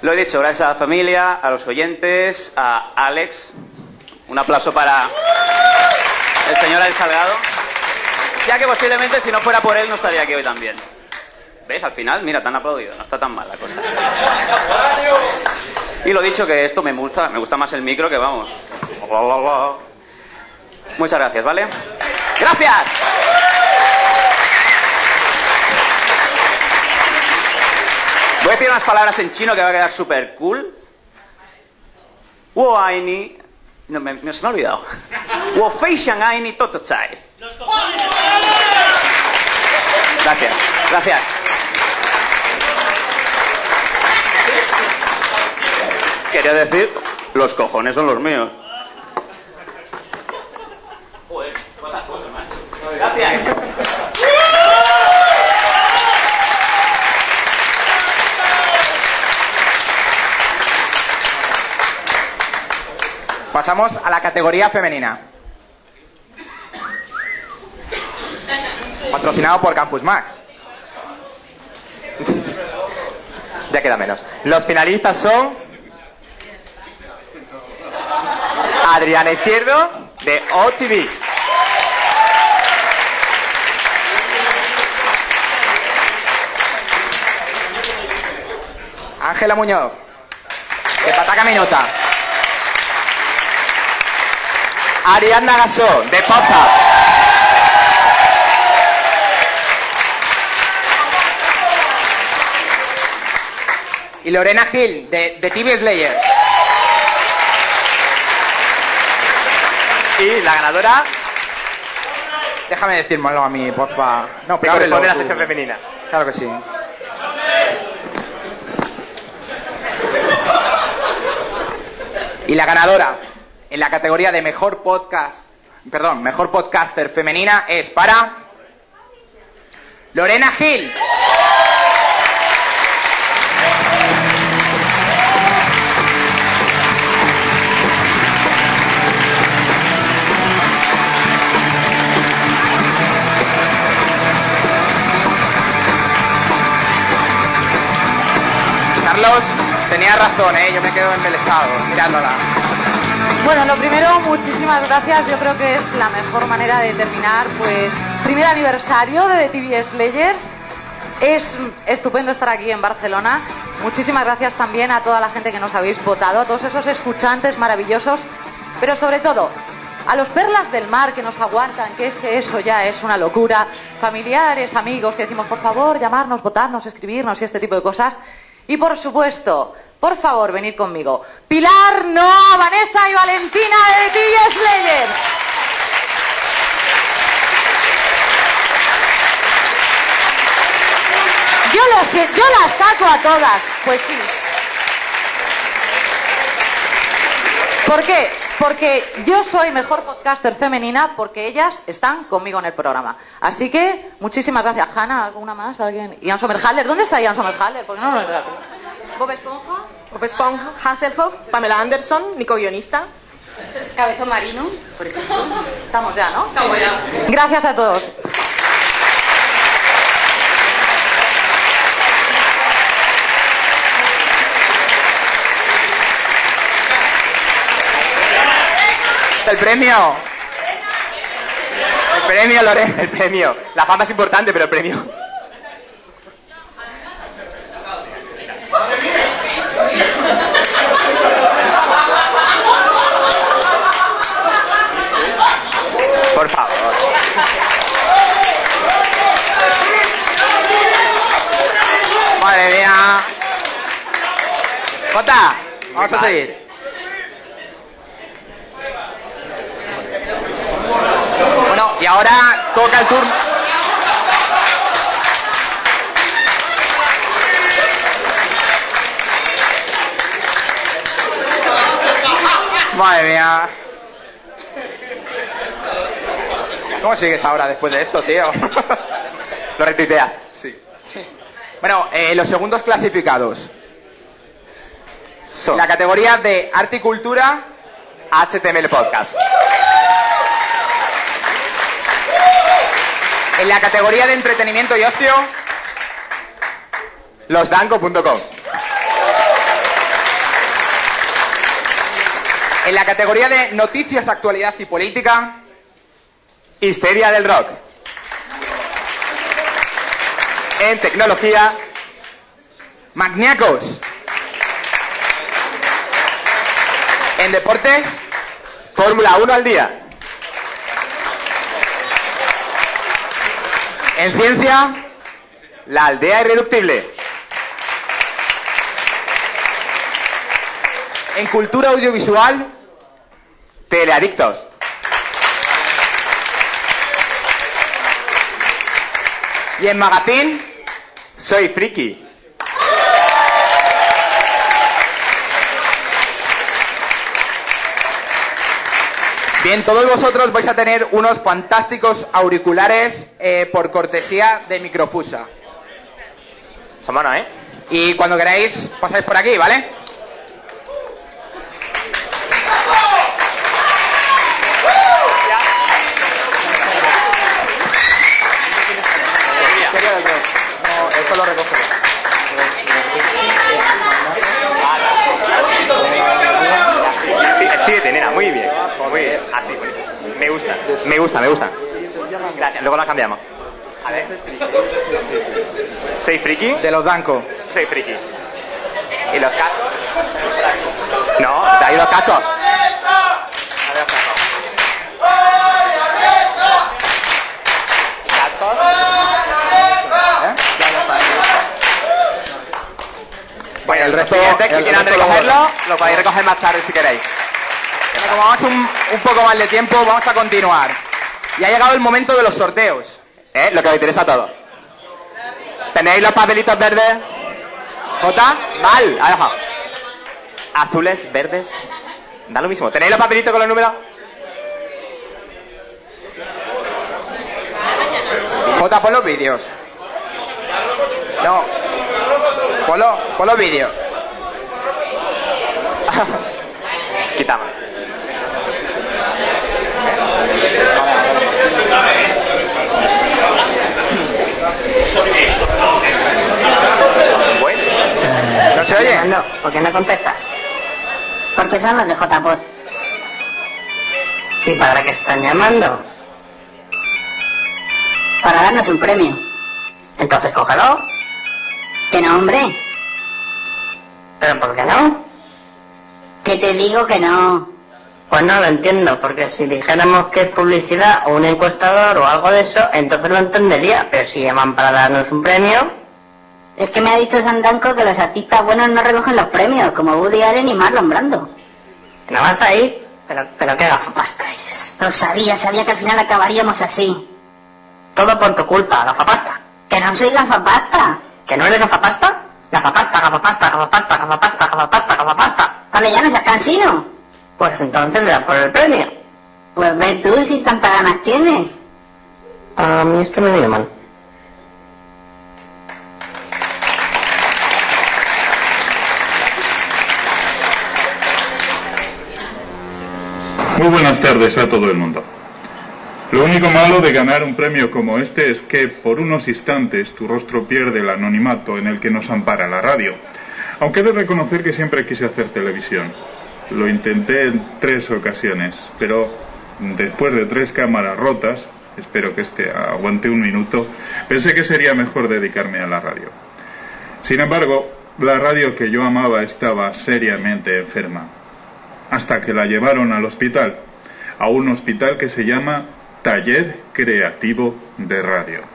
Lo he dicho, gracias a la familia, a los oyentes, a Alex. Un aplauso para el señor Alex Salgado. Ya que posiblemente si no fuera por él no estaría aquí hoy también. ¿Ves? Al final, mira, tan aplaudido, no está tan mal la cosa. Y lo dicho que esto me gusta, me gusta más el micro que vamos. Muchas gracias, ¿vale? ¡Gracias! Voy a decir unas palabras en chino que va a quedar súper cool. Wo aini. No, me, me- se me ha olvidado. Gracias, gracias. Quería decir, los cojones son los míos. Gracias. Pasamos a la categoría femenina. Patrocinado por Campus Mac. Ya queda menos. Los finalistas son Adriana Izquierdo de OTV. Ángela Muñoz de Pataca Minuta. Ariadna Gasó de Poza. Y Lorena Gil de, de TV Slayer. Y la ganadora. Déjame decírmelo a mí, porfa. No, pero ábrelo a la sección femenina. Claro que sí. Y la ganadora en la categoría de mejor podcast, perdón, mejor podcaster femenina es para Lorena Gil. Carlos tenía razón, ¿eh? yo me quedo embelesado mirándola. Bueno, lo primero, muchísimas gracias. Yo creo que es la mejor manera de terminar, pues, primer aniversario de The TV Slayers. Es estupendo estar aquí en Barcelona. Muchísimas gracias también a toda la gente que nos habéis votado, a todos esos escuchantes maravillosos, pero sobre todo a los perlas del mar que nos aguantan, que es que eso ya es una locura, familiares, amigos que decimos, por favor, llamarnos, votarnos, escribirnos y este tipo de cosas. Y por supuesto, por favor, venid conmigo. Pilar, no, Vanessa y Valentina de Slayer. Yo las saco a todas. Pues sí. ¿Por qué? Porque yo soy mejor podcaster femenina porque ellas están conmigo en el programa. Así que, muchísimas gracias. Hanna, ¿alguna más? ¿Alguien? Ian Somerhalder. ¿Dónde está Ian Somerhalder? ¿Por qué no lo encuentro? Bob Esponja. Bob Esponja, Hasselhoff, Pamela Anderson, Nico Guionista. Cabezón Marino, por ejemplo. Estamos ya, ¿no? Estamos ya. Gracias a todos. El premio. El premio, Lorena. El premio. La fama es importante, pero el premio. Por favor. Vamos a seguir. Bueno, y ahora toca el turno. Madre mía. ¿Cómo sigues ahora después de esto, tío? [laughs] Lo retuiteas. Sí. Bueno, eh, los segundos clasificados. Son La categoría de arte y cultura. HTML Podcast. En la categoría de entretenimiento y ocio. Losdanco.com. En la categoría de noticias, actualidad y política. Histeria del Rock. En tecnología, Magniacos. En deportes. Fórmula 1 al día. En ciencia. La aldea irreductible. En cultura audiovisual. Teleadictos. Y en magazine. Soy friki. Bien, todos vosotros vais a tener unos fantásticos auriculares eh, por cortesía de Microfusa. Buenos, ¿eh? Y cuando queráis, pasáis por aquí, ¿vale? No, esto lo recojo. El 7, nena, muy bien. Muy bien. Así, pues. Me gusta. Me gusta. Gracias. Luego la cambiamos. A ver. ¿Soy friki? De los bancos. Soy friki. ¿Y los cascos? No, ¿te ha ido los cascos? A ver, los cascos. Bueno, el resto, siguiente, que el quieran recogerlo, lo podéis recoger más tarde si queréis. Bueno, como vamos un, un poco mal de tiempo, vamos a continuar. Y ha llegado el momento de los sorteos. ¿Eh? Lo que os interesa a todos. ¿Tenéis los papelitos verdes? ¿Jota? Mal, ha dejado. Azules, verdes. Da lo mismo. ¿Tenéis los papelitos con los números? Jota, pon los vídeos. No. Ponlo, pon los vídeos. [laughs] Quitamos. ¿No se oye? No, ¿por qué no contestas? Porque son los de JPOT. ¿Y para qué están llamando? Para darnos un premio. Entonces cógelo. Que no, hombre. ¿Pero por qué no? Que te digo que no. Pues no lo entiendo, porque si dijéramos que es publicidad o un encuestador o algo de eso, entonces lo entendería. Pero si llaman para darnos un premio... Es que me ha dicho Sandanco que los artistas buenos no recogen los premios, como Woody Allen y Marlon Brando. ¿No vas a ir? Pero, pero qué gafapasta eres. Lo sabía, sabía que al final acabaríamos así. Todo por tu culpa, gafapasta. Que no soy gafapasta. ¿Que no eres gafapasta? Gafapasta, gafapasta, gafapasta, gafapasta, gafapasta, gafapasta. Vale, ya no seas cansino. Pues entonces le das por el premio. Pues ve tú si tantas ganas tienes. A mí es que me llaman. Muy buenas tardes a todo el mundo. Lo único malo de ganar un premio como este es que por unos instantes tu rostro pierde el anonimato en el que nos ampara la radio. Aunque he de reconocer que siempre quise hacer televisión. Lo intenté en tres ocasiones, pero después de tres cámaras rotas, espero que este aguante un minuto, pensé que sería mejor dedicarme a la radio. Sin embargo, la radio que yo amaba estaba seriamente enferma, hasta que la llevaron al hospital, a un hospital que se llama Taller Creativo de Radio.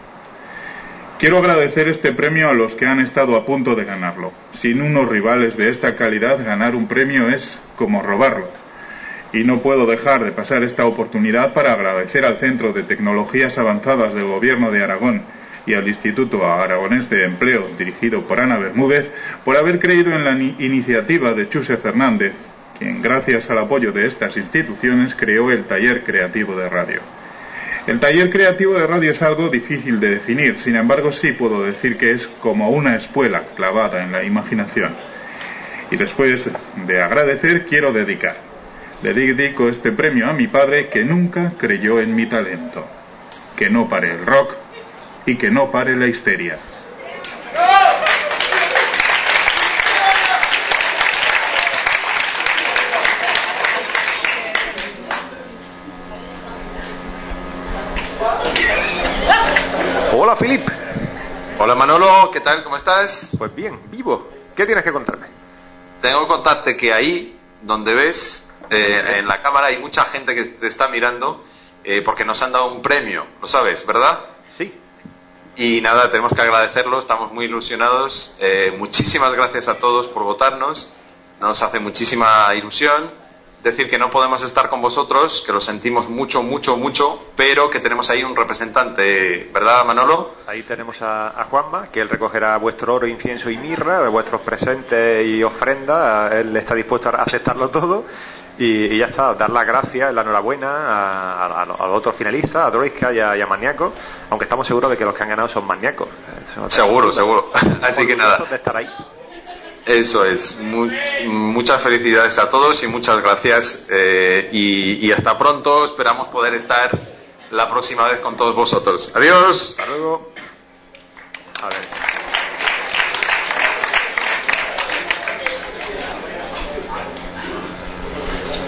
Quiero agradecer este premio a los que han estado a punto de ganarlo. Sin unos rivales de esta calidad, ganar un premio es como robarlo. Y no puedo dejar de pasar esta oportunidad para agradecer al Centro de Tecnologías Avanzadas del Gobierno de Aragón y al Instituto Aragonés de Empleo, dirigido por Ana Bermúdez, por haber creído en la ni- iniciativa de Chuse Fernández, quien gracias al apoyo de estas instituciones creó el Taller Creativo de Radio. El taller creativo de radio es algo difícil de definir, sin embargo sí puedo decir que es como una espuela clavada en la imaginación. Y después de agradecer quiero dedicar. Le dedico este premio a mi padre que nunca creyó en mi talento. Que no pare el rock y que no pare la histeria. Hola, Filip. Hola, Manolo. ¿Qué tal? ¿Cómo estás? Pues bien, vivo. ¿Qué tienes que contarme? Tengo que contarte que ahí, donde ves, eh, en la cámara hay mucha gente que te está mirando eh, porque nos han dado un premio. ¿Lo sabes, verdad? Sí. Y nada, tenemos que agradecerlo. Estamos muy ilusionados. Eh, muchísimas gracias a todos por votarnos. Nos hace muchísima ilusión decir que no podemos estar con vosotros, que lo sentimos mucho, mucho, mucho, pero que tenemos ahí un representante, ¿verdad, Manolo? Ahí tenemos a, a Juanma, que él recogerá vuestro oro, incienso y mirra, de vuestros presentes y ofrendas. Él está dispuesto a aceptarlo [laughs] todo. Y, y ya está, dar las gracias, la enhorabuena a, a- a los otros finalistas, a Droiska y a, y a Maniaco, aunque estamos seguros de que los que han ganado son maníacos. Seguro, seguro. [laughs] Así que nada. De estar ahí. Eso es. Mu- muchas felicidades a todos y muchas gracias. eh, y, y hasta pronto. Esperamos poder estar la próxima vez con todos vosotros. Adiós. Hasta luego. A ver.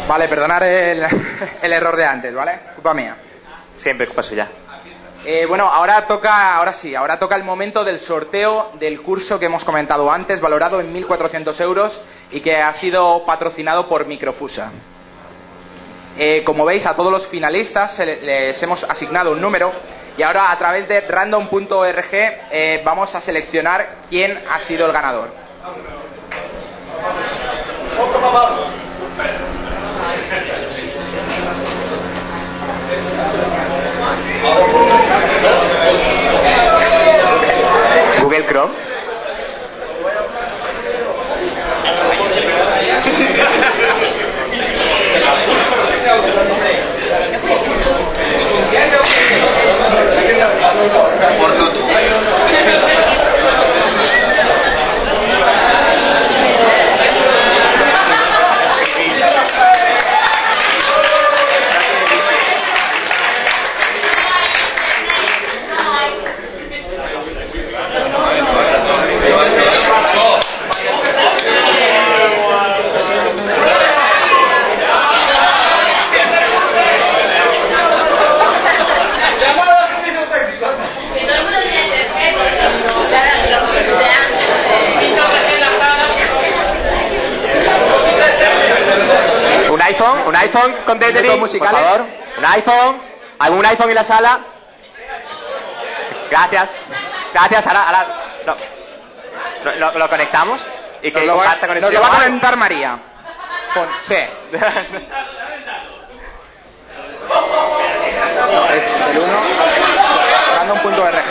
Vale, perdonar el, [laughs] el error de antes, ¿vale? Culpa mía. Siempre culpa suya. Eh, bueno, ahora toca, ahora sí, ahora toca el momento del sorteo del curso que hemos comentado antes, valorado en 1.400 euros y que ha sido patrocinado por Microfusa. Eh, como veis, a todos los finalistas les hemos asignado un número y ahora a través de random.org eh, vamos a seleccionar quién ha sido el ganador. Google Chrome. Un iPhone, un iPhone por favor. Un iPhone. ¿Algún iPhone en la sala? Gracias. Gracias, ahora, ahora lo, lo- lo- lo conectamos y que Nos lo va- nos lo va a comentar María. Con- sí. Es el 1 random.org.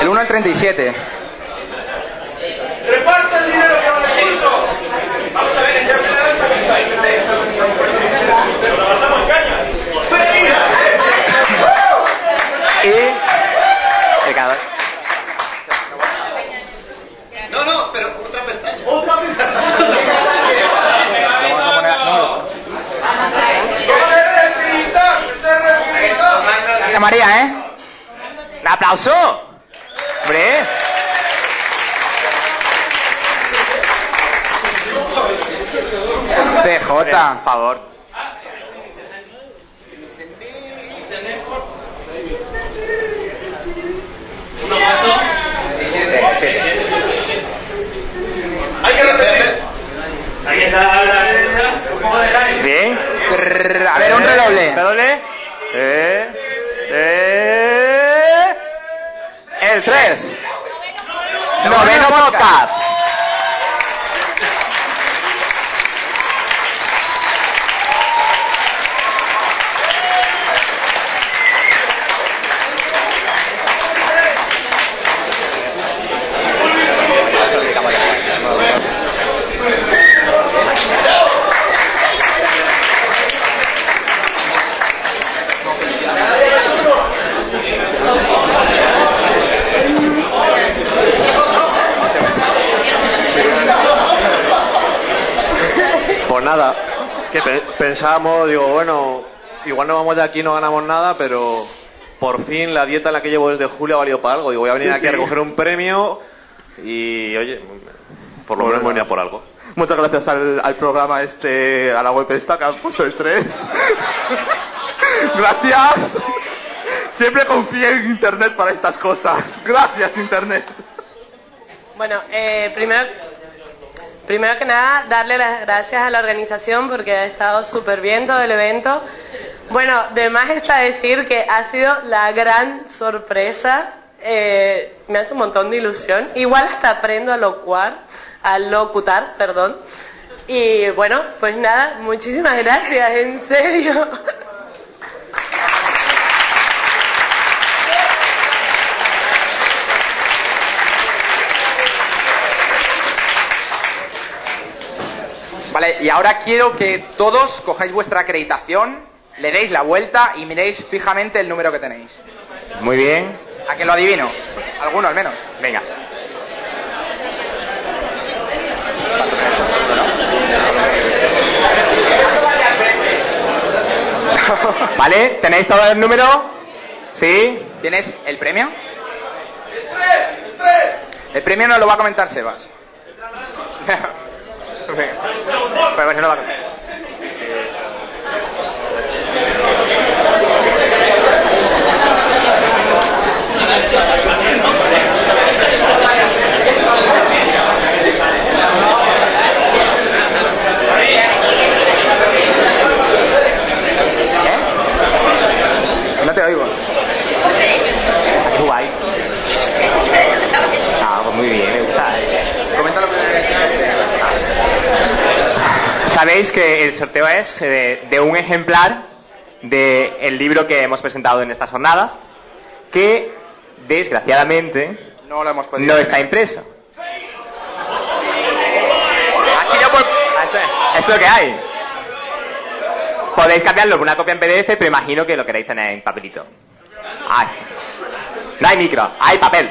El 1 al 37. Gracias, María, ¿eh? ¡Un aplauso! ¡Hombre! CJ, por favor. ¿Uno cuánto? Hay que repetir. Ahí está la derecha. Un poco de Bien. A ver, un redoble. ¿Redoble? Eh eh, el 3. Noveno podcast. Pues nada, que pe- pensábamos, digo, bueno, igual no vamos de aquí, no ganamos nada, pero por fin la dieta en la que llevo desde julio ha valido para algo. Digo, voy a venir aquí a recoger un premio y, oye, por lo menos voy a venir a por algo. Muchas gracias al, al programa este, a la web esta que han puesto estrés. [laughs] gracias. Siempre confié en Internet para estas cosas. Gracias, Internet. Bueno, eh, primero, primero que nada, darle las gracias a la organización porque ha estado súper bien todo el evento. Bueno, de más está decir que ha sido la gran sorpresa. eh, me hace un montón de ilusión. Igual hasta aprendo a locuar, a locutar, perdón. Y bueno, pues nada, muchísimas gracias, en serio. Vale, y ahora quiero que todos cojáis vuestra acreditación, le deis la vuelta y miréis fijamente el número que tenéis. Muy bien. ¿A que lo adivino? Alguno al menos. Venga. [laughs] ¿Vale? ¿Tenéis todo el número? ¿Sí? ¿Tienes el premio? El premio nos lo va a comentar Sebas. Bueno, no contar. No te oigo. Guay. Ah, pues muy bien, me gusta. Coméntalo Sabéis que el sorteo es eh, de, un ejemplar del libro que hemos presentado en estas jornadas, que desgraciadamente No lo hemos podido. no está impreso. Por... Es lo que hay. Podéis cambiarlo por una copia en PDF, pero imagino que lo queréis tener en papelito. Ay. No hay micro, hay papel.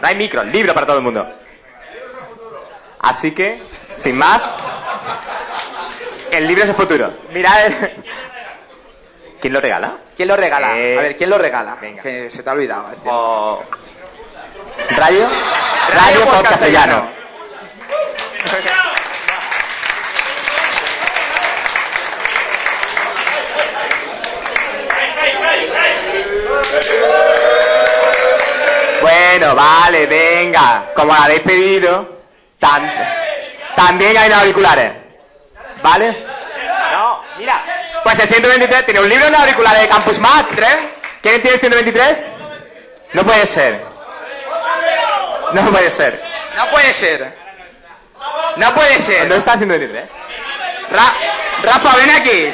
No hay micro, libro para todo el mundo. Así que, sin más, el libro es el futuro. Mirad el... ¿Quién lo regala? ¿Quién lo regala? Eh, A ver, ¿quién lo regala? Que se te ha olvidado. O... Radio, Radio Podcast Castellano. Bueno, vale, venga. Como la habéis pedido, tan- también hay auriculares. ¿Vale? No, mira. Pues el 123 tiene un libro de auriculares de Campus Mat, ¿tres? ¿Quién tiene el 123? No puede ser. No puede ser. No puede ser. No puede ser. ¿Dónde está el 123? Ra- Rafa, ven aquí.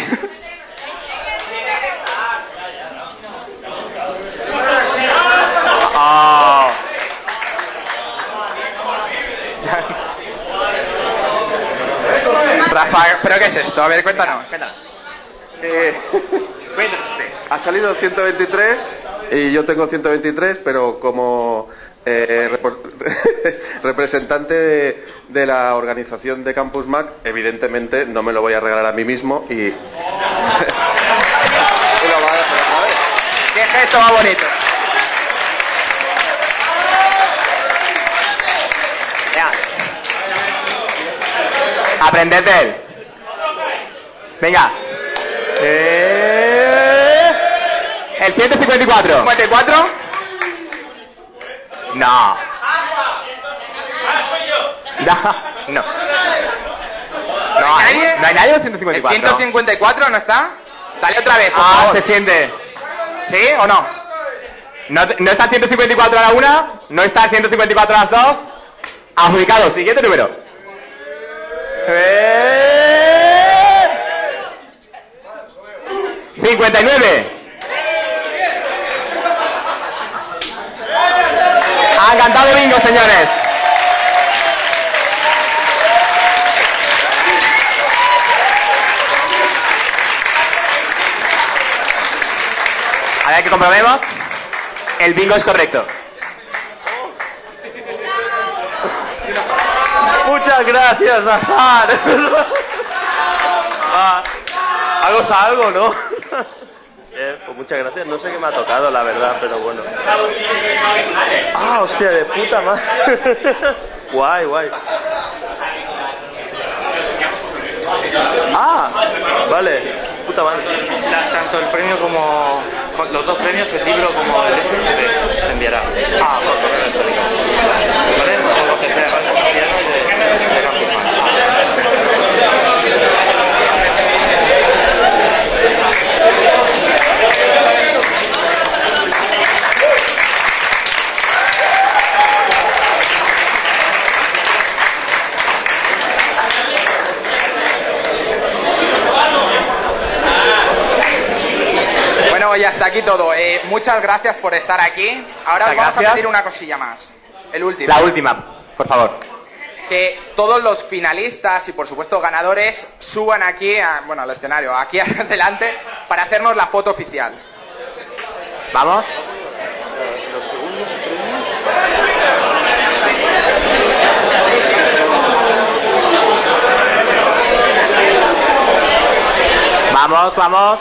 Oh. Rafa, ¿pero qué es esto? A ver, cuéntanos. Eh, [laughs] ha salido 123 y yo tengo 123, pero como eh, [laughs] representante de, de la organización de Campus Mac, evidentemente no me lo voy a regalar a mí mismo y... [laughs] y lo va a dejar, ¿sabes? Qué gesto más bonito. Aprended de él. Venga. Eh, El 154. ¿54? No. No. No. No hay, no hay nadie en 154. ¿El 154 no está? Dale otra vez, por Ah, favor. se siente. ¿Sí o no? No, no está el 154 a la una, no está el 154 a las dos. Adjudicado, siguiente número. Eh... 59. Han cantado bingo, señores. A ver que comprobemos. El bingo es correcto. Muchas gracias, Nazar. Ah, algo es algo, ¿no? Pues muchas gracias. No sé qué me ha tocado, la verdad, pero bueno. Ah, hostia, de puta madre. [laughs] Guay, guay. Ah, vale. Puta madre. Tanto el premio como los dos premios, el libro como el este, se enviará. Ah, por correo electrónico. ¿Vale? Todo lo que sea castellano y hasta aquí todo. Eh, muchas gracias por estar aquí. Ahora os vamos gracias. a pedir una cosilla más. El último. La última, por favor. Que todos los finalistas y por supuesto ganadores suban aquí, a- bueno, al escenario, aquí [laughs] adelante, para hacernos la foto oficial. Vamos. Vamos, vamos.